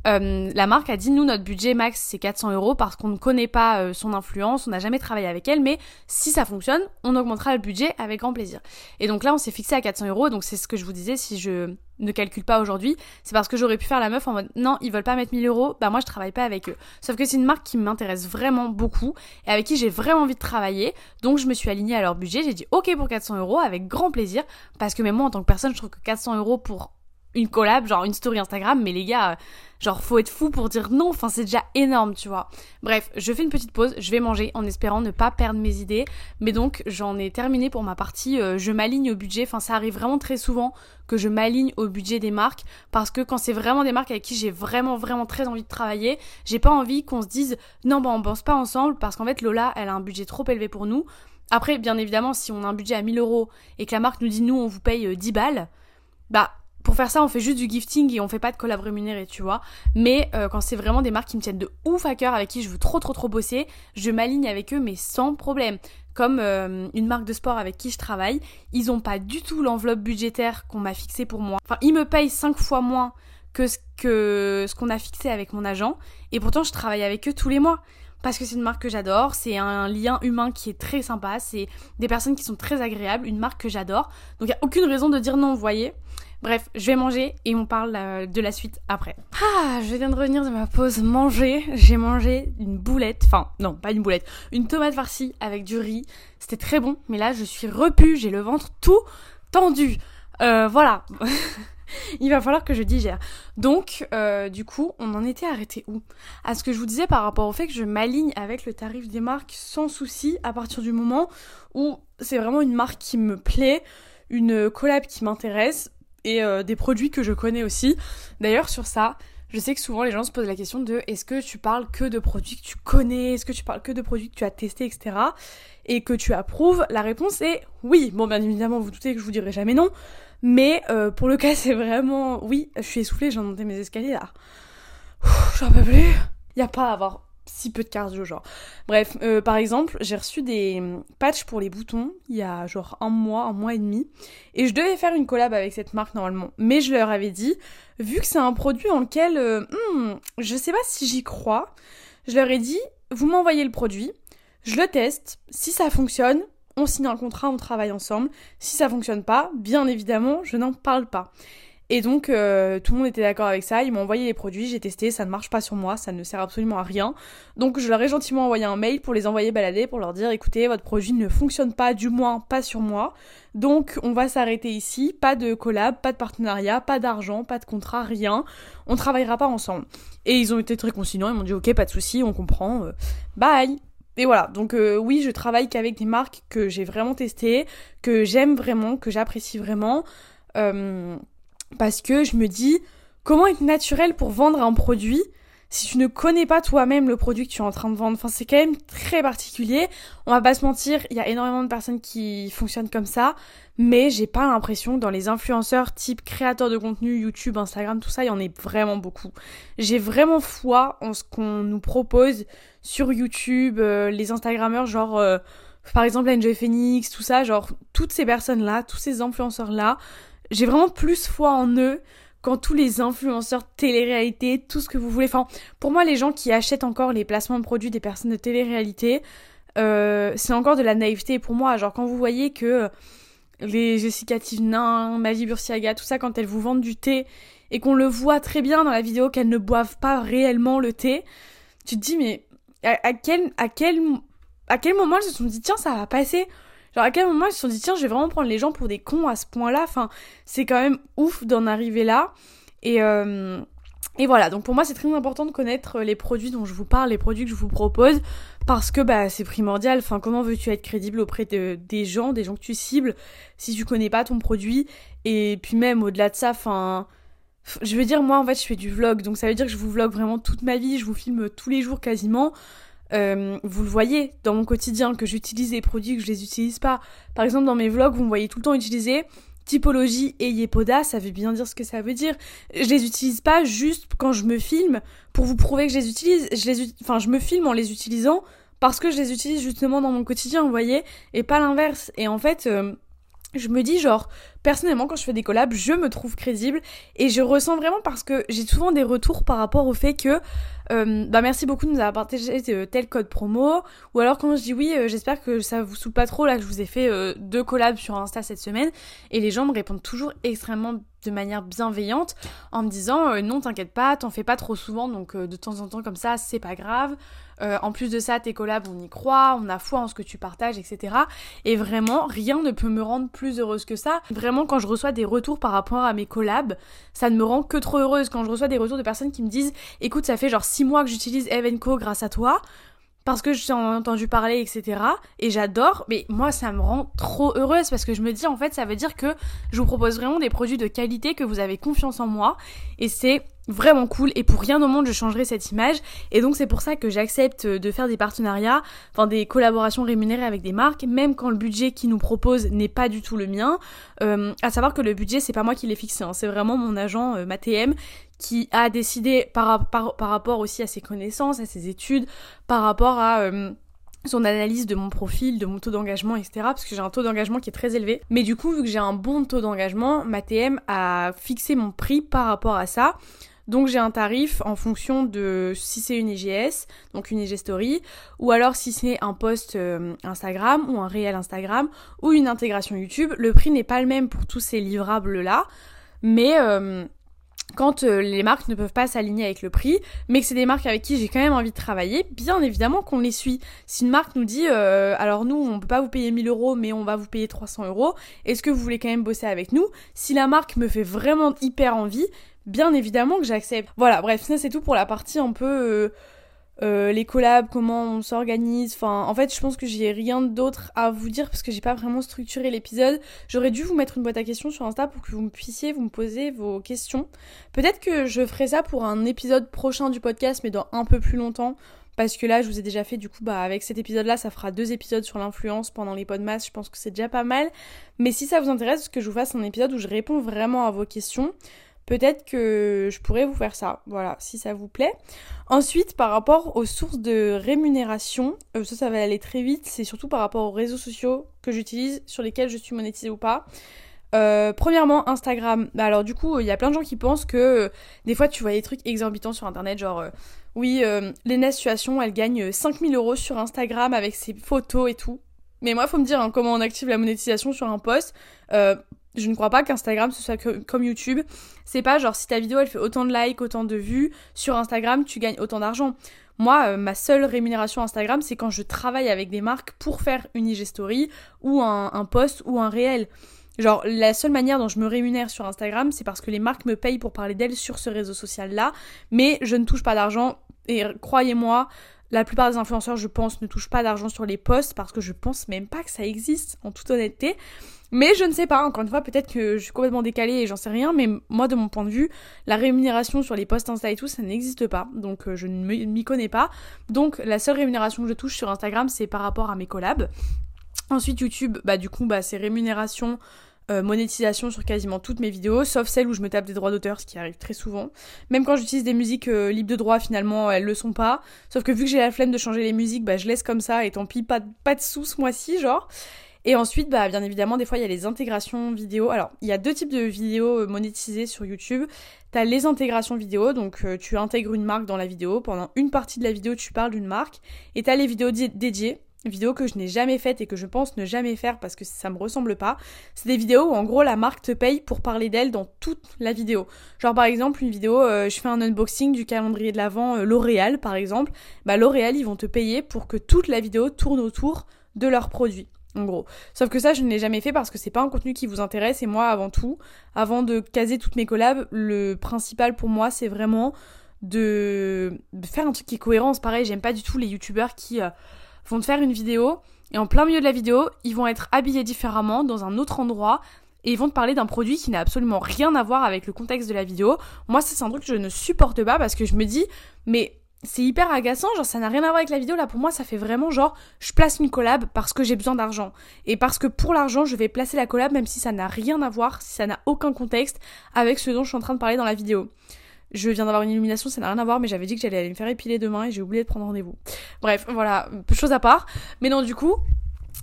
euh, la marque a dit nous notre budget max c'est 400 euros parce qu'on ne connaît pas son influence, on n'a jamais travaillé avec elle, mais si ça fonctionne, on augmentera le budget avec grand plaisir. Et donc là, on s'est fixé à 400 euros, donc c'est ce que je vous disais si je ne calcule pas aujourd'hui, c'est parce que j'aurais pu faire la meuf en mode non, ils veulent pas mettre 1000 euros, bah moi je travaille pas avec eux. Sauf que c'est une marque qui m'intéresse vraiment beaucoup et avec qui j'ai vraiment envie de travailler, donc je me suis alignée à leur budget, j'ai dit ok pour 400 euros avec grand plaisir, parce que même moi en tant que personne, je trouve que 400 euros pour une collab, genre une story Instagram, mais les gars, genre faut être fou pour dire non, enfin c'est déjà énorme, tu vois. Bref, je fais une petite pause, je vais manger en espérant ne pas perdre mes idées, mais donc j'en ai terminé pour ma partie, euh, je m'aligne au budget, enfin ça arrive vraiment très souvent que je m'aligne au budget des marques, parce que quand c'est vraiment des marques avec qui j'ai vraiment vraiment très envie de travailler, j'ai pas envie qu'on se dise non bah on pense pas ensemble, parce qu'en fait Lola elle a un budget trop élevé pour nous. Après, bien évidemment, si on a un budget à 1000 euros et que la marque nous dit nous on vous paye 10 euh, balles, bah pour faire ça, on fait juste du gifting et on fait pas de collab rémunéré, tu vois. Mais euh, quand c'est vraiment des marques qui me tiennent de ouf à cœur, avec qui je veux trop trop trop bosser, je m'aligne avec eux, mais sans problème. comme euh, une marque de sport avec qui je travaille, ils ont pas du tout l'enveloppe budgétaire qu'on m'a fixée pour moi. Enfin, ils me payent 5 fois moins que ce ce qu'on a fixé avec mon agent et pourtant je travaille avec eux tous les mois parce que c'est une marque que j'adore, c'est un lien humain qui est très sympa, c'est des personnes qui sont très agréables, une marque que j'adore. Donc il n'y a aucune raison de dire non, vous voyez. Bref, je vais manger et on parle euh, de la suite après. Ah, je viens de revenir de ma pause manger. J'ai mangé une boulette, enfin non, pas une boulette, une tomate farcie avec du riz. C'était très bon, mais là je suis repu, j'ai le ventre tout tendu. Euh, voilà. il va falloir que je digère. Donc, euh, du coup, on en était arrêté où? À ce que je vous disais par rapport au fait que je m'aligne avec le tarif des marques sans souci à partir du moment où c'est vraiment une marque qui me plaît, une collab qui m'intéresse et euh, des produits que je connais aussi. D'ailleurs, sur ça, je sais que souvent les gens se posent la question de est-ce que tu parles que de produits que tu connais, est-ce que tu parles que de produits que tu as testés, etc. et que tu approuves? La réponse est oui. Bon, bien évidemment, vous doutez que je vous dirai jamais non. Mais euh, pour le cas, c'est vraiment... Oui, je suis essoufflée, j'ai monté mes escaliers là. J'en peux plus. Y a pas à avoir si peu de cardio, genre. Bref, euh, par exemple, j'ai reçu des patchs pour les boutons il y a genre un mois, un mois et demi. Et je devais faire une collab avec cette marque normalement. Mais je leur avais dit, vu que c'est un produit en lequel euh, hmm, je sais pas si j'y crois, je leur ai dit, vous m'envoyez le produit, je le teste, si ça fonctionne, on signe un contrat, on travaille ensemble. Si ça fonctionne pas, bien évidemment, je n'en parle pas. Et donc euh, tout le monde était d'accord avec ça, ils m'ont envoyé les produits, j'ai testé, ça ne marche pas sur moi, ça ne sert absolument à rien. Donc je leur ai gentiment envoyé un mail pour les envoyer balader, pour leur dire écoutez, votre produit ne fonctionne pas, du moins pas sur moi. Donc on va s'arrêter ici, pas de collab, pas de partenariat, pas d'argent, pas de contrat, rien. On travaillera pas ensemble. Et ils ont été très conciliants, ils m'ont dit ok, pas de souci, on comprend, euh, bye. Et voilà, donc euh, oui, je travaille qu'avec des marques que j'ai vraiment testées, que j'aime vraiment, que j'apprécie vraiment, euh, parce que je me dis, comment être naturel pour vendre un produit si tu ne connais pas toi-même le produit que tu es en train de vendre? Enfin, c'est quand même très particulier. On va pas se mentir, il y a énormément de personnes qui fonctionnent comme ça, mais j'ai pas l'impression dans les influenceurs type créateurs de contenu, YouTube, Instagram, tout ça, il y en est vraiment beaucoup. J'ai vraiment foi en ce qu'on nous propose sur YouTube, euh, les Instagrammeurs, genre, euh, par exemple, Enjoy Phoenix, tout ça, genre, toutes ces personnes-là, tous ces influenceurs-là, j'ai vraiment plus foi en eux quand tous les influenceurs télé-réalité, tout ce que vous voulez. Enfin, pour moi, les gens qui achètent encore les placements de produits des personnes de télé-réalité, euh, c'est encore de la naïveté pour moi. Genre, quand vous voyez que les Jessica Tivnin, Mavi Bursiaga, tout ça, quand elles vous vendent du thé et qu'on le voit très bien dans la vidéo qu'elles ne boivent pas réellement le thé, tu te dis, mais à, quel, à, quel, à quel moment elles se sont dit, tiens, ça va passer? Genre à quel moment ils se sont dit tiens je vais vraiment prendre les gens pour des cons à ce point-là. Enfin c'est quand même ouf d'en arriver là. Et, euh, voilà, donc pour moi c'est très important de connaître les produits dont je vous parle, les produits que je vous propose, parce que bah c'est primordial. Enfin comment veux-tu être crédible auprès de, des gens, des gens que tu cibles, si tu connais pas ton produit? Et puis même au-delà de ça, enfin je veux dire moi en fait je fais du vlog, donc ça veut dire que je vous vlog vraiment toute ma vie, je vous filme tous les jours quasiment. Euh, vous le voyez dans mon quotidien que j'utilise des produits que je les utilise pas. Par exemple, dans mes vlogs, vous me voyez tout le temps utiliser typologie et Yepoda, ça veut bien dire ce que ça veut dire. Je les utilise pas juste quand je me filme pour vous prouver que je les utilise. Je les, enfin, je me filme en les utilisant parce que je les utilise justement dans mon quotidien, vous voyez, et pas l'inverse. Et en fait, euh, je me dis genre personnellement quand je fais des collabs je me trouve crédible et je ressens vraiment parce que j'ai souvent des retours par rapport au fait que euh, bah merci beaucoup de nous avoir partagé euh, tel code promo. Ou alors quand je dis oui euh, j'espère que ça vous saoule pas trop là que je vous ai fait deux collabs sur Insta cette semaine. Et les gens me répondent toujours extrêmement de manière bienveillante en me disant non t'inquiète pas t'en fais pas trop souvent. Donc de temps en temps comme ça c'est pas grave euh, en plus de ça, tes collabs, on y croit, on a foi en ce que tu partages, etc. Et vraiment, rien ne peut me rendre plus heureuse que ça. Vraiment, quand je reçois des retours par rapport à mes collabs, ça ne me rend que trop heureuse. Quand je reçois des retours de personnes qui me disent, écoute, ça fait genre 6 mois que j'utilise Evenco grâce à toi parce que j'ai entendu parler, etc. Et j'adore, mais moi ça me rend trop heureuse parce que je me dis en fait ça veut dire que je vous propose vraiment des produits de qualité, que vous avez confiance en moi et c'est vraiment cool et pour rien au monde je changerai cette image et donc c'est pour ça que j'accepte de faire des partenariats, enfin des collaborations rémunérées avec des marques, même quand le budget qu'ils nous proposent n'est pas du tout le mien. Euh, à savoir que le budget c'est pas moi qui l'ai fixé, hein. c'est vraiment mon agent euh, Matm qui a décidé par, par, par, rapport aussi à ses connaissances, à ses études, par rapport à... Euh, son analyse de mon profil, de mon taux d'engagement, etc. Parce que j'ai un taux d'engagement qui est très élevé. Mais du coup, vu que j'ai un bon taux d'engagement, ma TM a fixé mon prix par rapport à ça. Donc j'ai un tarif en fonction de si c'est une IGS, donc une IG Story, ou alors si c'est un post euh, Instagram ou un réel Instagram ou une intégration YouTube. Le prix n'est pas le même pour tous ces livrables là, mais euh, quand euh, les marques ne peuvent pas s'aligner avec le prix, mais que c'est des marques avec qui j'ai quand même envie de travailler, bien évidemment qu'on les suit. Si une marque nous dit, alors nous, on peut pas vous payer 1000 euros, mais on va vous payer 300 euros, est-ce que vous voulez quand même bosser avec nous? Si la marque me fait vraiment hyper envie, bien évidemment que j'accepte. Voilà, bref, ça c'est tout pour la partie un peu... Euh, euh, les collabs, comment on s'organise. Enfin, en fait, je pense que j'ai rien d'autre à vous dire parce que j'ai pas vraiment structuré l'épisode. J'aurais dû vous mettre une boîte à questions sur Insta pour que vous puissiez vous me poser vos questions. Peut-être que je ferai ça pour un épisode prochain du podcast, mais dans un peu plus longtemps. Parce que là, je vous ai déjà fait, du coup, bah, avec cet épisode-là, ça fera deux épisodes sur l'influence pendant les podcasts. Je pense que c'est déjà pas mal. Mais si ça vous intéresse, que je vous fasse un épisode où je réponds vraiment à vos questions, peut-être que je pourrais vous faire ça. Voilà, si ça vous plaît. Ensuite, par rapport aux sources de rémunération, euh, ça, ça va aller très vite. C'est surtout par rapport aux réseaux sociaux que j'utilise, sur lesquels je suis monétisée ou pas. Euh, premièrement, Instagram. Bah, alors du coup, il y a plein de gens qui pensent que euh, des fois tu vois des trucs exorbitants sur Internet, genre oui, Léna Situation, elle gagne 5000 euros sur Instagram avec ses photos et tout. Mais moi, faut me dire hein, comment on active la monétisation sur un post. Je ne crois pas qu'Instagram ce soit comme YouTube. C'est pas genre si ta vidéo elle fait autant de likes, autant de vues sur Instagram, tu gagnes autant d'argent. Moi, euh, ma seule rémunération Instagram, c'est quand je travaille avec des marques pour faire une IG story ou un, un post ou un réel. Genre, la seule manière dont je me rémunère sur Instagram, c'est parce que les marques me payent pour parler d'elles sur ce réseau social-là, mais je ne touche pas d'argent. Et croyez-moi, la plupart des influenceurs, je pense, ne touchent pas d'argent sur les posts parce que je pense même pas que ça existe, en toute honnêteté. Mais je ne sais pas, encore une fois, peut-être que je suis complètement décalée et j'en sais rien, mais moi, de mon point de vue, la rémunération sur les posts Insta et tout, ça n'existe pas. Donc, euh, je ne m'y connais pas. Donc, la seule rémunération que je touche sur Instagram, c'est par rapport à mes collabs. Ensuite, YouTube, bah, du coup, bah, c'est rémunération. Euh, monétisation sur quasiment toutes mes vidéos, sauf celles où je me tape des droits d'auteur, ce qui arrive très souvent. Même quand j'utilise des musiques euh, libres de droit, finalement, elles le sont pas. Sauf que vu que j'ai la flemme de changer les musiques, bah je laisse comme ça et tant pis, pas, pas de sous ce mois-ci, genre. Et ensuite, bah, bien évidemment, des fois, il y a les intégrations vidéo. Alors, il y a deux types de vidéos euh, monétisées sur YouTube. T'as les intégrations vidéo, donc euh, tu intègres une marque dans la vidéo. Pendant une partie de la vidéo, tu parles d'une marque. Et t'as les vidéos dédiées, vidéos que je n'ai jamais faites et que je pense ne jamais faire parce que ça me ressemble pas. C'est des vidéos où en gros la marque te paye pour parler d'elle dans toute la vidéo. Genre par exemple une vidéo, euh, je fais un unboxing du calendrier de l'Avent L'Oréal par exemple. Bah L'Oréal ils vont te payer pour que toute la vidéo tourne autour de leurs produits en gros. Sauf que ça, je ne l'ai jamais fait parce que c'est pas un contenu qui vous intéresse et moi, avant tout, avant de caser toutes mes collabs, le principal pour moi, c'est vraiment de faire un truc qui est cohérent. C'est pareil, j'aime pas du tout les youtubeurs qui euh, vont te faire une vidéo et en plein milieu de la vidéo, ils vont être habillés différemment dans un autre endroit et ils vont te parler d'un produit qui n'a absolument rien à voir avec le contexte de la vidéo. Moi, c'est un truc que je ne supporte pas parce que je me dis, mais c'est hyper agaçant, genre ça n'a rien à voir avec la vidéo là pour moi ça fait vraiment genre je place une collab parce que j'ai besoin d'argent et parce que pour l'argent je vais placer la collab même si ça n'a rien à voir, si ça n'a aucun contexte avec ce dont je suis en train de parler dans la vidéo. Je viens d'avoir une illumination, ça n'a rien à voir mais j'avais dit que j'allais aller me faire épiler demain et j'ai oublié de prendre rendez-vous. Bref, voilà, chose à part. Mais non du coup,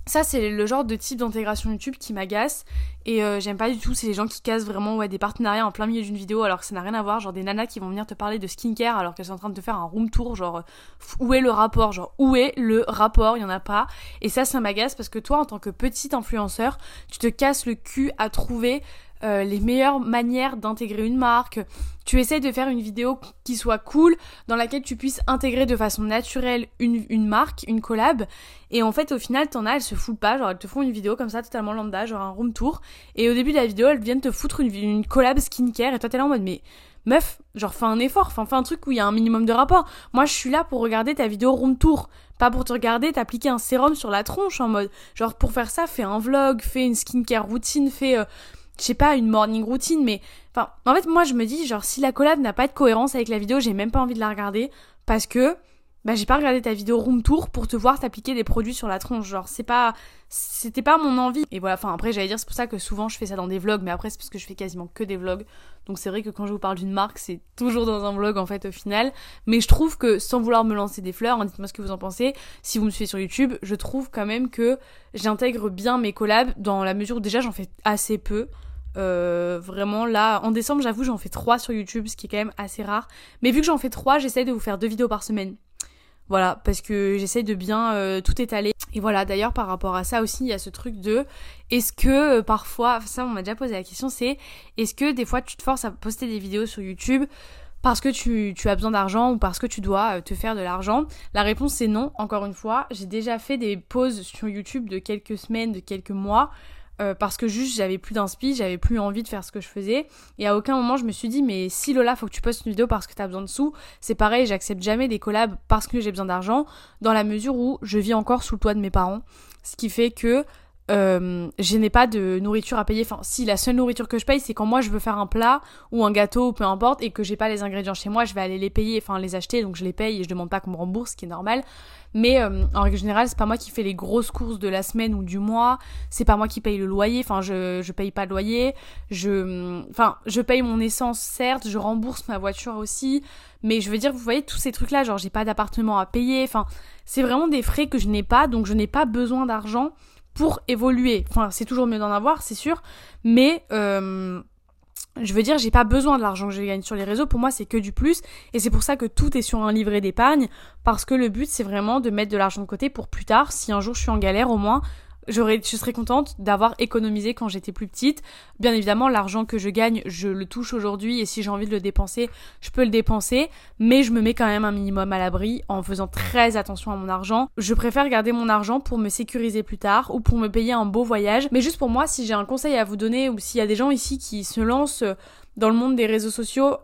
ça, c'est le genre de type d'intégration YouTube qui m'agace. Et euh, j'aime pas du tout, c'est les gens qui cassent vraiment ouais, des partenariats en plein milieu d'une vidéo alors que ça n'a rien à voir. Genre des nanas qui vont venir te parler de skincare alors qu'elles sont en train de te faire un room tour. Genre, où est le rapport? Genre, où est le rapport? Il y en a pas. Et ça, ça m'agace parce que toi, en tant que petit influenceur, tu te casses le cul à trouver euh, les meilleures manières d'intégrer une marque. Tu essayes de faire une vidéo qui soit cool, dans laquelle tu puisses intégrer de façon naturelle une, une marque, une collab. Et en fait, au final, t'en as, elles se foutent pas. Genre, elles te font une vidéo comme ça, totalement lambda, genre un room tour. Et au début de la vidéo, elles viennent te foutre une, une collab skincare. Et toi, t'es là en mode, mais meuf, genre fais un effort, enfin fais un truc où il y a un minimum de rapport. Moi je suis là pour regarder ta vidéo room tour, pas pour te regarder t'appliquer un sérum sur la tronche en mode genre pour faire ça fais un vlog, fais une skincare routine, fais euh, je sais pas, une morning routine, mais enfin, en fait, moi je me dis, genre, si la collab n'a pas de cohérence avec la vidéo, j'ai même pas envie de la regarder parce que bah j'ai pas regardé ta vidéo room tour pour te voir t'appliquer des produits sur la tronche. Genre c'est pas c'était pas mon envie. Et voilà, enfin après j'allais dire c'est pour ça que souvent je fais ça dans des vlogs, mais après c'est parce que je fais quasiment que des vlogs. Donc c'est vrai que quand je vous parle d'une marque, c'est toujours dans un vlog en fait au final. Mais je trouve que sans vouloir me lancer des fleurs, hein, dites-moi ce que vous en pensez. Si vous me suivez sur YouTube, je trouve quand même que j'intègre bien mes collabs dans la mesure où déjà j'en fais assez peu. Euh, vraiment là, en décembre, j'avoue, j'en fais 3 sur YouTube, ce qui est quand même assez rare. Mais vu que j'en fais 3, j'essaie de vous faire deux vidéos par semaine. Voilà, parce que j'essaye de bien euh, tout étaler. Et voilà, d'ailleurs, par rapport à ça aussi, il y a ce truc de est-ce que euh, parfois, ça on m'a déjà posé la question, c'est est-ce que des fois tu te forces à poster des vidéos sur YouTube parce que tu, tu as besoin d'argent ou parce que tu dois euh, te faire de l'argent? La réponse c'est non, encore une fois. J'ai déjà fait des pauses sur YouTube de quelques semaines, de quelques mois euh, parce que juste j'avais plus d'inspi, j'avais plus envie de faire ce que je faisais. Et à aucun moment je me suis dit, mais si Lola, faut que tu postes une vidéo parce que t'as besoin de sous, c'est pareil, j'accepte jamais des collabs parce que j'ai besoin d'argent, dans la mesure où je vis encore sous le toit de mes parents. Ce qui fait que euh, je n'ai pas de nourriture à payer. Enfin, si la seule nourriture que je paye, c'est quand moi je veux faire un plat ou un gâteau ou peu importe et que j'ai pas les ingrédients chez moi, je vais aller les payer, enfin les acheter, donc je les paye et je demande pas qu'on me rembourse, ce qui est normal. Mais euh, en règle générale, c'est pas moi qui fais les grosses courses de la semaine ou du mois. C'est pas moi qui paye le loyer. Enfin, je je paye pas de loyer. Je enfin, je paye mon essence certes, je rembourse ma voiture aussi. Mais je veux dire, vous voyez tous ces trucs là, genre j'ai pas d'appartement à payer. Enfin, c'est vraiment des frais que je n'ai pas, donc je n'ai pas besoin d'argent pour évoluer. Enfin, c'est toujours mieux d'en avoir, c'est sûr, mais euh, je veux dire, j'ai pas besoin de l'argent que je gagne sur les réseaux. Pour moi, c'est que du plus. Et c'est pour ça que tout est sur un livret d'épargne. Parce que le but, c'est vraiment de mettre de l'argent de côté pour plus tard. Si un jour je suis en galère, au moins, j'aurais, je serais contente d'avoir économisé quand j'étais plus petite. Bien évidemment, l'argent que je gagne, je le touche aujourd'hui et si j'ai envie de le dépenser, je peux le dépenser, mais je me mets quand même un minimum à l'abri en faisant très attention à mon argent. Je préfère garder mon argent pour me sécuriser plus tard ou pour me payer un beau voyage. Mais juste pour moi, si j'ai un conseil à vous donner ou s'il y a des gens ici qui se lancent dans le monde des réseaux sociaux,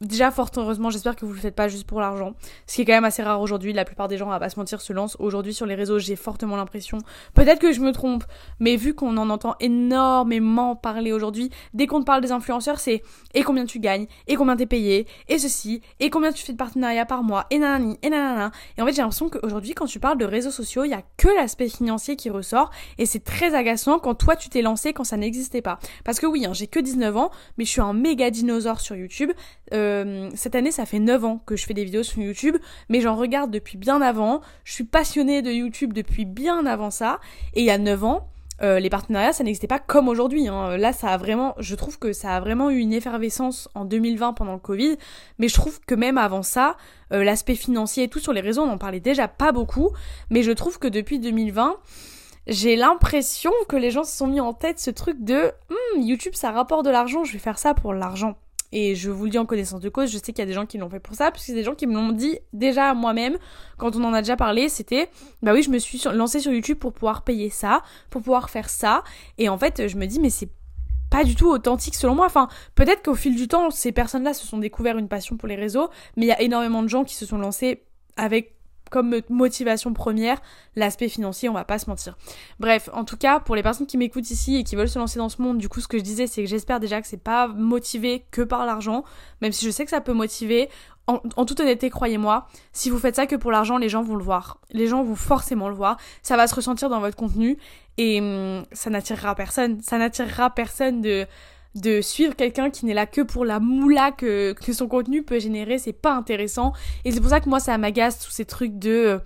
déjà fort heureusement j'espère que vous le faites pas juste pour l'argent. Ce qui est quand même assez rare aujourd'hui la plupart des gens à pas se mentir se lancent aujourd'hui sur les réseaux j'ai fortement l'impression. Peut-être que je me trompe mais vu qu'on en entend énormément parler aujourd'hui dès qu'on te parle des influenceurs c'est et combien tu gagnes? Et combien t'es payé? Et ceci? Et combien tu fais de partenariats par mois? Et nanani et nanana et en fait j'ai l'impression qu'aujourd'hui quand tu parles de réseaux sociaux il y a que l'aspect financier qui ressort. Et c'est très agaçant quand toi tu t'es lancé quand ça n'existait pas. Parce que oui hein, j'ai que 19 ans mais je suis un méga dinosaure sur YouTube. Euh, euh, cette année, ça fait 9 ans que je fais des vidéos sur YouTube, mais j'en regarde depuis bien avant. Je suis passionnée de YouTube depuis bien avant ça. Et il y a 9 ans, euh, les partenariats, ça n'existait pas comme aujourd'hui. Hein. Là, ça a vraiment, je trouve que ça a vraiment eu une effervescence en 2020 pendant le Covid, mais je trouve que même avant ça, euh, l'aspect financier et tout sur les réseaux, on en parlait déjà pas beaucoup, mais je trouve que depuis 2020, j'ai l'impression que les gens se sont mis en tête ce truc de hmm, YouTube, ça rapporte de l'argent, je vais faire ça pour l'argent. Et je vous le dis en connaissance de cause, je sais qu'il y a des gens qui l'ont fait pour ça, parce que c'est des gens qui me l'ont dit déjà moi-même, quand on en a déjà parlé, c'était, bah oui, je me suis lancée sur YouTube pour pouvoir payer ça, pour pouvoir faire ça, et en fait, je me dis, mais c'est pas du tout authentique selon moi. Enfin, peut-être qu'au fil du temps, ces personnes-là se sont découvert une passion pour les réseaux, mais il y a énormément de gens qui se sont lancés avec comme motivation première l'aspect financier, on va pas se mentir. Bref, en tout cas, pour les personnes qui m'écoutent ici et qui veulent se lancer dans ce monde, du coup, ce que je disais, c'est que j'espère déjà que c'est pas motivé que par l'argent, même si je sais que ça peut motiver. En, toute honnêteté, croyez-moi, si vous faites ça que pour l'argent, les gens vont le voir. Les gens vont forcément le voir. Ça va se ressentir dans votre contenu et hum, ça n'attirera personne. Ça n'attirera personne de de suivre quelqu'un qui n'est là que pour la moula que, son contenu peut générer, c'est pas intéressant. Et c'est pour ça que moi ça m'agace tous ces trucs de euh,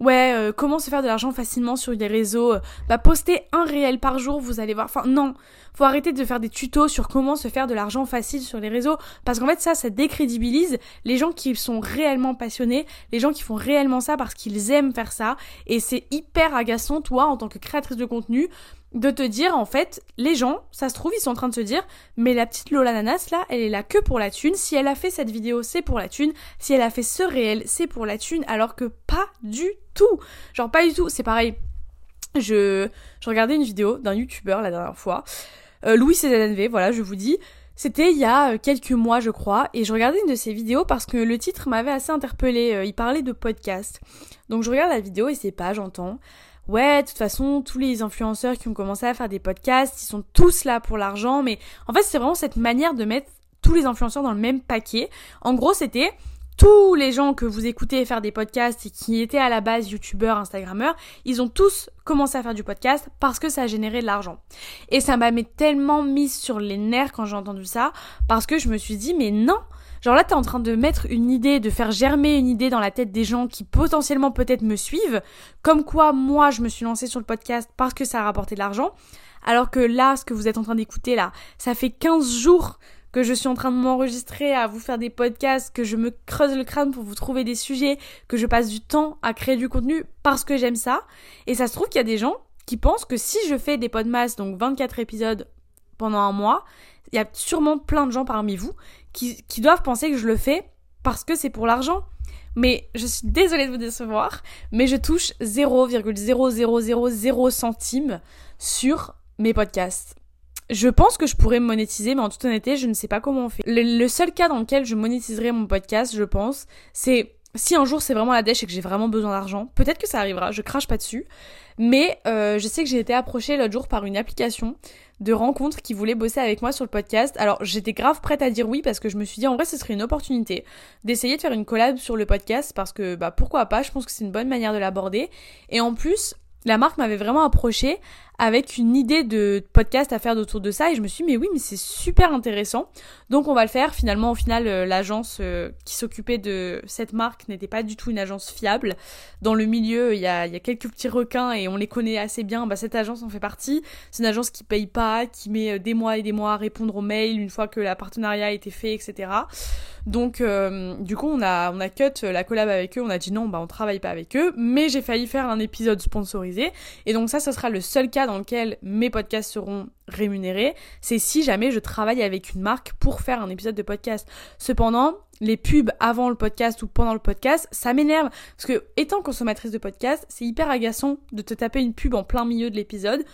ouais, euh, comment se faire de l'argent facilement sur des réseaux, euh, bah poster un réel par jour, vous allez voir. Enfin non, faut arrêter de faire des tutos sur comment se faire de l'argent facile sur les réseaux parce qu'en fait ça ça décrédibilise les gens qui sont réellement passionnés, les gens qui font réellement ça parce qu'ils aiment faire ça et c'est hyper agaçant toi en tant que créatrice de contenu de te dire en fait les gens ça se trouve ils sont en train de se dire mais la petite Lola Nanas là elle est là que pour la thune. Si elle a fait cette vidéo c'est pour la thune. Si elle a fait ce réel c'est pour la thune alors que pas du tout. Genre pas du tout. C'est pareil. Je je regardais une vidéo d'un youtubeur la dernière fois. Euh, Louis CZNV voilà je vous dis. C'était il y a euh, quelques mois je crois. Et je regardais une de ses vidéos parce que le titre m'avait assez interpellé euh, il parlait de podcast. Donc je regarde la vidéo et c'est pas j'entends ouais, de toute façon, tous les influenceurs qui ont commencé à faire des podcasts, ils sont tous là pour l'argent, mais en fait, c'est vraiment cette manière de mettre tous les influenceurs dans le même paquet. En gros, c'était tous les gens que vous écoutez faire des podcasts et qui étaient à la base youtubeurs, instagrammeurs, ils ont tous commencé à faire du podcast parce que ça a généré de l'argent. Et ça m'a tellement mis sur les nerfs quand j'ai entendu ça parce que je me suis dit mais non, Genre là, t'es en train de mettre une idée, de faire germer une idée dans la tête des gens qui potentiellement peut-être me suivent, comme quoi moi je me suis lancée sur le podcast parce que ça a rapporté de l'argent, alors que là, ce que vous êtes en train d'écouter là, ça fait 15 jours que je suis en train de m'enregistrer à vous faire des podcasts, que je me creuse le crâne pour vous trouver des sujets, que je passe du temps à créer du contenu parce que j'aime ça. Et ça se trouve qu'il y a des gens qui pensent que si je fais des podcasts, donc 24 épisodes pendant un mois, il y a sûrement plein de gens parmi vous qui, doivent penser que je le fais parce que c'est pour l'argent. Mais je suis désolée de vous décevoir, mais je touche 0,0000 centimes sur mes podcasts. Je pense que je pourrais monétiser, mais en toute honnêteté, je ne sais pas comment on fait. Le, seul cas dans lequel je monétiserai mon podcast, je pense, c'est si un jour c'est vraiment la dèche et que j'ai vraiment besoin d'argent. Peut-être que ça arrivera, je crache pas dessus. Mais euh, je sais que j'ai été approchée l'autre jour par une application de rencontres qui voulait bosser avec moi sur le podcast. Alors j'étais grave prête à dire oui parce que je me suis dit en vrai ce serait une opportunité d'essayer de faire une collab sur le podcast parce que bah pourquoi pas, je pense que c'est une bonne manière de l'aborder. Et en plus, la marque m'avait vraiment approché avec une idée de podcast à faire autour de ça. Et je me suis dit mais oui mais c'est super intéressant. Donc on va le faire. Finalement au final euh, l'agence euh, qui s'occupait de cette marque n'était pas du tout une agence fiable. Dans le milieu il y a, quelques petits requins et on les connaît assez bien. Bah cette agence en fait partie. C'est une agence qui paye pas qui met euh, des mois et des mois à répondre aux mails une fois que la partenariat a été fait etc donc du coup on a on a cut la collab avec eux. On a dit non bah on travaille pas avec eux. Mais j'ai failli faire un épisode sponsorisé. Et donc ça ce sera le seul cas dans lequel mes podcasts seront rémunérés, c'est si jamais je travaille avec une marque pour faire un épisode de podcast. Cependant, les pubs avant le podcast ou pendant le podcast, ça m'énerve. Parce que, étant consommatrice de podcast, c'est hyper agaçant de te taper une pub en plein milieu de l'épisode.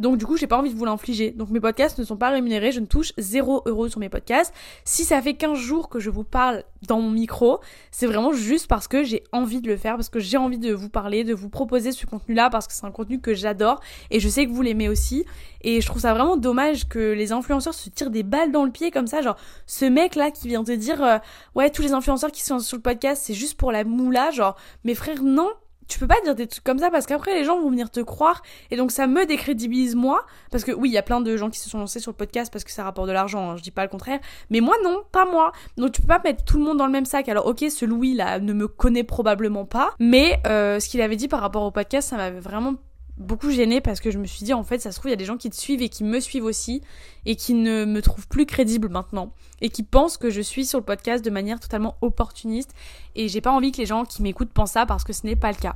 Donc du coup, j'ai pas envie de vous l'infliger. Donc mes podcasts ne sont pas rémunérés, je ne touche 0 euros sur mes podcasts. Si ça fait 15 jours que je vous parle dans mon micro, c'est vraiment juste parce que j'ai envie de le faire, parce que j'ai envie de vous parler, de vous proposer ce contenu-là, parce que c'est un contenu que j'adore et je sais que vous l'aimez aussi. Et je trouve ça vraiment dommage que les influenceurs se tirent des balles dans le pied comme ça, genre ce mec-là qui vient te dire euh, ouais tous les influenceurs qui sont sur le podcast c'est juste pour la moula, genre mes frères non, tu peux pas dire des trucs comme ça parce qu'après les gens vont venir te croire et donc ça me décrédibilise moi parce que oui il y a plein de gens qui se sont lancés sur le podcast parce que ça rapporte de l'argent hein, je dis pas le contraire mais moi non pas moi. Donc tu peux pas mettre tout le monde dans le même sac. Alors ok ce Louis là ne me connaît probablement pas mais euh, ce qu'il avait dit par rapport au podcast ça m'avait vraiment beaucoup gênée parce que je me suis dit en fait ça se trouve il y a des gens qui te suivent et qui me suivent aussi et qui ne me trouvent plus crédible maintenant et qui pensent que je suis sur le podcast de manière totalement opportuniste et j'ai pas envie que les gens qui m'écoutent pensent ça parce que ce n'est pas le cas.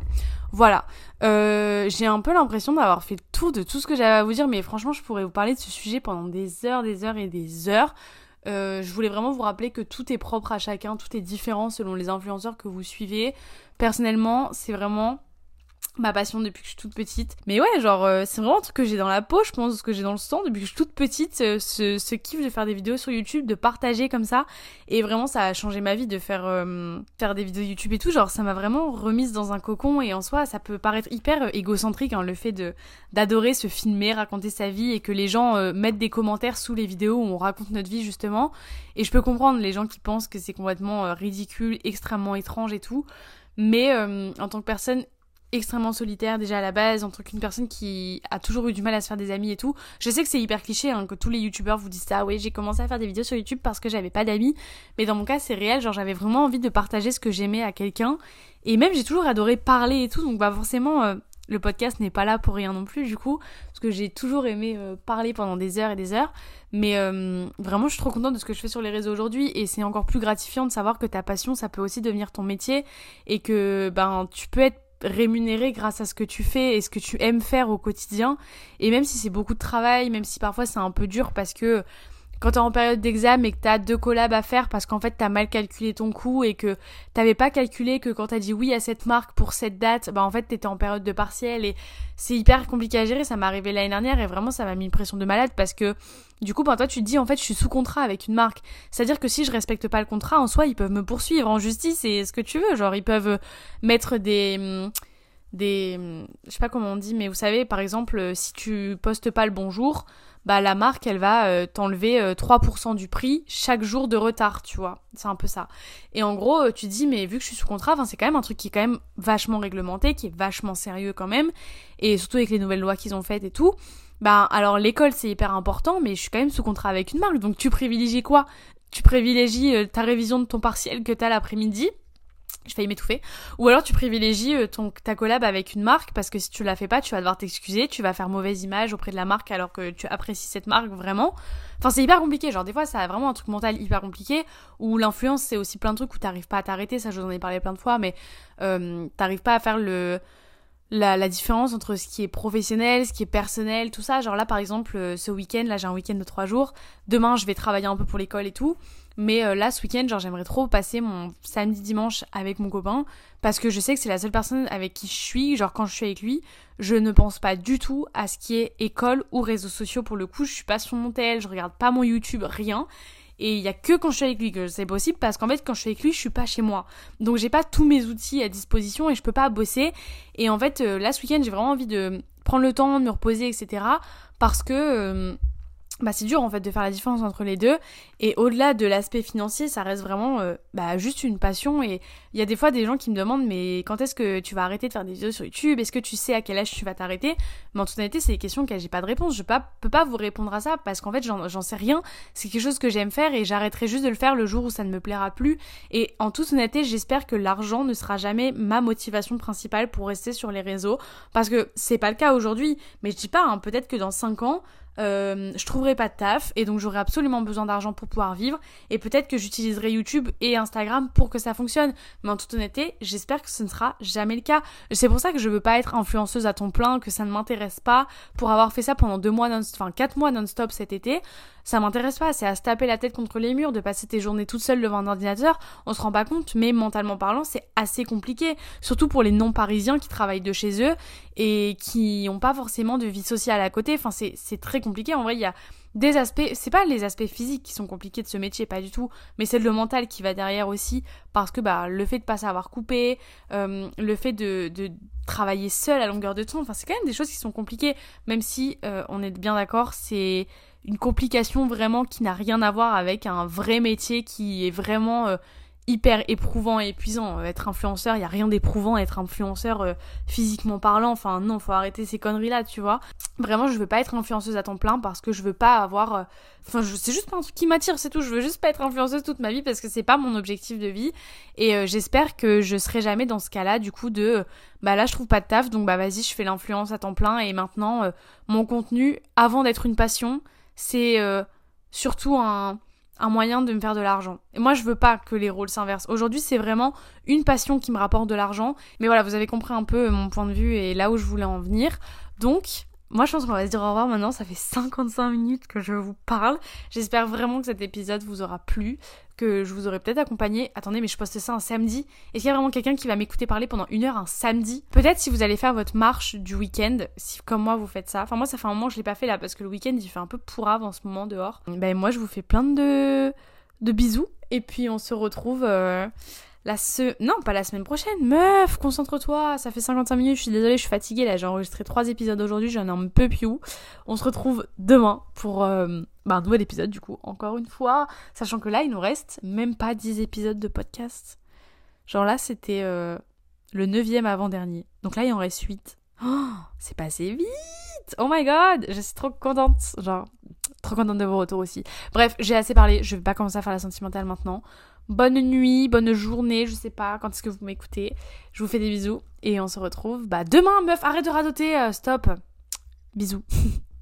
Voilà, euh, j'ai un peu l'impression d'avoir fait le tour de tout ce que j'avais à vous dire mais franchement je pourrais vous parler de ce sujet pendant des heures, des heures et des heures. Euh, je voulais vraiment vous rappeler que tout est propre à chacun, tout est différent selon les influenceurs que vous suivez. Personnellement, c'est vraiment ma passion depuis que je suis toute petite. Mais ouais, genre, euh, c'est vraiment un truc que j'ai dans la peau, je pense, que j'ai dans le sang depuis que je suis toute petite, ce, ce, kiff de faire des vidéos sur YouTube, de partager comme ça. Et vraiment, ça a changé ma vie de faire, euh, faire des vidéos YouTube et tout. Genre, ça m'a vraiment remise dans un cocon. Et en soi, ça peut paraître hyper euh, égocentrique, hein, le fait de d'adorer se filmer, raconter sa vie et que les gens mettent des commentaires sous les vidéos où on raconte notre vie, justement. Et je peux comprendre les gens qui pensent que c'est complètement ridicule, extrêmement étrange et tout. Mais en tant que personne extrêmement solitaire déjà à la base, en tant qu'une personne qui a toujours eu du mal à se faire des amis et tout. Je sais que c'est hyper cliché, hein, que tous les youtubeurs vous disent ça, oui j'ai commencé à faire des vidéos sur YouTube parce que j'avais pas d'amis, mais dans mon cas c'est réel, genre j'avais vraiment envie de partager ce que j'aimais à quelqu'un, et même j'ai toujours adoré parler et tout, donc bah forcément euh, le podcast n'est pas là pour rien non plus du coup, parce que j'ai toujours aimé euh, parler pendant des heures et des heures, mais euh, vraiment je suis trop contente de ce que je fais sur les réseaux aujourd'hui, et c'est encore plus gratifiant de savoir que ta passion ça peut aussi devenir ton métier, et que ben tu peux être rémunéré grâce à ce que tu fais et ce que tu aimes faire au quotidien. Et même si c'est beaucoup de travail, même si parfois c'est un peu dur parce que quand t'es en période d'examen et que t'as deux collabs à faire parce qu'en fait t'as mal calculé ton coût et que t'avais pas calculé que quand t'as dit oui à cette marque pour cette date, bah en fait t'étais en période de partiel et c'est hyper compliqué à gérer. Ça m'est arrivé l'année dernière et vraiment ça m'a mis une pression de malade parce que du coup, ben, toi, tu te dis, en fait, je suis sous contrat avec une marque. C'est-à-dire que si je respecte pas le contrat, en soi, ils peuvent me poursuivre en justice et ce que tu veux. Genre, ils peuvent mettre des, des, je sais pas comment on dit, mais vous savez, par exemple, si tu postes pas le bonjour, bah la marque elle va euh, t'enlever 3% euh, du prix chaque jour de retard, tu vois. C'est un peu ça. Et en gros, euh, tu dis mais vu que je suis sous contrat, c'est quand même un truc qui est quand même vachement réglementé, qui est vachement sérieux quand même et surtout avec les nouvelles lois qu'ils ont faites et tout. Bah alors l'école c'est hyper important mais je suis quand même sous contrat avec une marque. Donc tu privilégies quoi? Tu privilégies ta révision de ton partiel que t'as l'après-midi je failli m'étouffer. Ou alors tu privilégies euh, ton, ta collab avec une marque parce que si tu la fais pas, tu vas devoir t'excuser, tu vas faire mauvaise image auprès de la marque alors que tu apprécies cette marque vraiment. Enfin, c'est hyper compliqué. Genre, des fois, ça a vraiment un truc mental hyper compliqué où l'influence, c'est aussi plein de trucs où t'arrives pas à t'arrêter. Ça, je vous en ai parlé plein de fois, mais euh, t'arrives pas à faire le. La, différence entre ce qui est professionnel, ce qui est personnel, tout ça. Genre là, par exemple, euh, ce week-end, là, j'ai un week-end de trois jours. Demain, je vais travailler un peu pour l'école et tout. Mais euh, là, ce week-end, genre, j'aimerais trop passer mon samedi dimanche avec mon copain parce que je sais que c'est la seule personne avec qui je suis. Genre, quand je suis avec lui, je ne pense pas du tout à ce qui est école ou réseaux sociaux pour le coup. Je suis pas sur mon tel, je regarde pas mon YouTube, rien. Et il y a que quand je suis avec lui que c'est possible parce qu'en fait, quand je suis avec lui, je suis pas chez moi. Donc, j'ai pas tous mes outils à disposition et je peux pas bosser. Et en fait, euh, là, ce week-end, j'ai vraiment envie de prendre le temps de me reposer, etc. Parce que. Bah c'est dur en fait de faire la différence entre les deux. Et au-delà de l'aspect financier ça reste vraiment euh, bah, juste une passion. Et il y a des fois des gens qui me demandent mais quand est-ce que tu vas arrêter de faire des vidéos sur YouTube? Est-ce que tu sais à quel âge tu vas t'arrêter? Mais en toute honnêteté c'est des questions auxquelles j'ai pas de réponse. Je pas, peux pas vous répondre à ça parce qu'en fait j'en sais rien. C'est quelque chose que j'aime faire et j'arrêterai juste de le faire le jour où ça ne me plaira plus. Et en toute honnêteté j'espère que l'argent ne sera jamais ma motivation principale pour rester sur les réseaux. Parce que c'est pas le cas aujourd'hui. Mais je dis pas hein, peut-être que dans 5 ans euh, je trouverai pas de taf et donc j'aurai absolument besoin d'argent pour pouvoir vivre et peut-être que j'utiliserai YouTube et Instagram pour que ça fonctionne. Mais en toute honnêteté j'espère que ce ne sera jamais le cas. C'est pour ça que je veux pas être influenceuse à ton plein que ça ne m'intéresse pas pour avoir fait ça pendant deux mois non enfin quatre mois non-stop cet été ça m'intéresse pas, c'est à se taper la tête contre les murs, de passer tes journées toute seule devant un ordinateur, on se rend pas compte, mais mentalement parlant, c'est assez compliqué, surtout pour les non-parisiens qui travaillent de chez eux et qui ont pas forcément de vie sociale à côté, enfin c'est très compliqué, en vrai il y a des aspects, c'est pas les aspects physiques qui sont compliqués de ce métier, pas du tout, mais c'est le mental qui va derrière aussi, parce que bah le fait de pas savoir couper, euh, le fait de, de, travailler seul à longueur de temps, enfin c'est quand même des choses qui sont compliquées, même si euh, on est bien d'accord, c'est une complication vraiment qui n'a rien à voir avec un vrai métier qui est vraiment euh, hyper éprouvant et épuisant. Euh, être influenceur, il y a rien d'éprouvant être influenceur euh, physiquement parlant. Enfin non, faut arrêter ces conneries là, tu vois. Vraiment, je veux pas être influenceuse à temps plein parce que je veux pas avoir enfin c'est juste pas un truc qui m'attire, c'est tout. Je veux juste pas être influenceuse toute ma vie parce que c'est pas mon objectif de vie et j'espère que je serai jamais dans ce cas-là du coup de bah là je trouve pas de taf donc bah vas-y, je fais l'influence à temps plein et maintenant mon contenu avant d'être une passion, c'est euh, surtout un, un, moyen de me faire de l'argent. Et moi, je veux pas que les rôles s'inversent. Aujourd'hui, c'est vraiment une passion qui me rapporte de l'argent. Mais voilà, vous avez compris un peu mon point de vue et là où je voulais en venir. Donc, moi, je pense qu'on va se dire au revoir maintenant. Ça fait 55 minutes que je vous parle. J'espère vraiment que cet épisode vous aura plu, que je vous aurai peut-être accompagné. Attendez, mais je poste ça un samedi. Est-ce qu'il y a vraiment quelqu'un qui va m'écouter parler pendant une heure un samedi? Peut-être si vous allez faire votre marche du week-end, si comme moi vous faites ça. Enfin, moi, ça fait un moment que je l'ai pas fait là parce que le week-end il fait un peu pourrave en ce moment dehors. Ben, moi, je vous fais plein de, de bisous. Et puis, on se retrouve. Euh, Non, pas la semaine prochaine. Meuf, concentre-toi. Ça fait 55 minutes. Je suis désolée, je suis fatiguée. Là, j'ai enregistré 3 épisodes aujourd'hui. J'en ai un peu plus On se retrouve demain pour euh, bah, un nouvel épisode, du coup. Encore une fois. Sachant que là, il nous reste même pas 10 épisodes de podcast. Genre là, c'était euh, le 9 avant-dernier. Donc là, il en reste 8. Oh, c'est passé vite! Oh my god! Je suis trop contente. Genre, trop contente de vos retours aussi. Bref, j'ai assez parlé. Je vais pas commencer à faire la sentimentale maintenant bonne nuit, bonne journée, je sais pas quand est-ce que vous m'écoutez. Je vous fais des bisous et on se retrouve bah demain meuf, arrête de radoter, euh, stop. Bisous.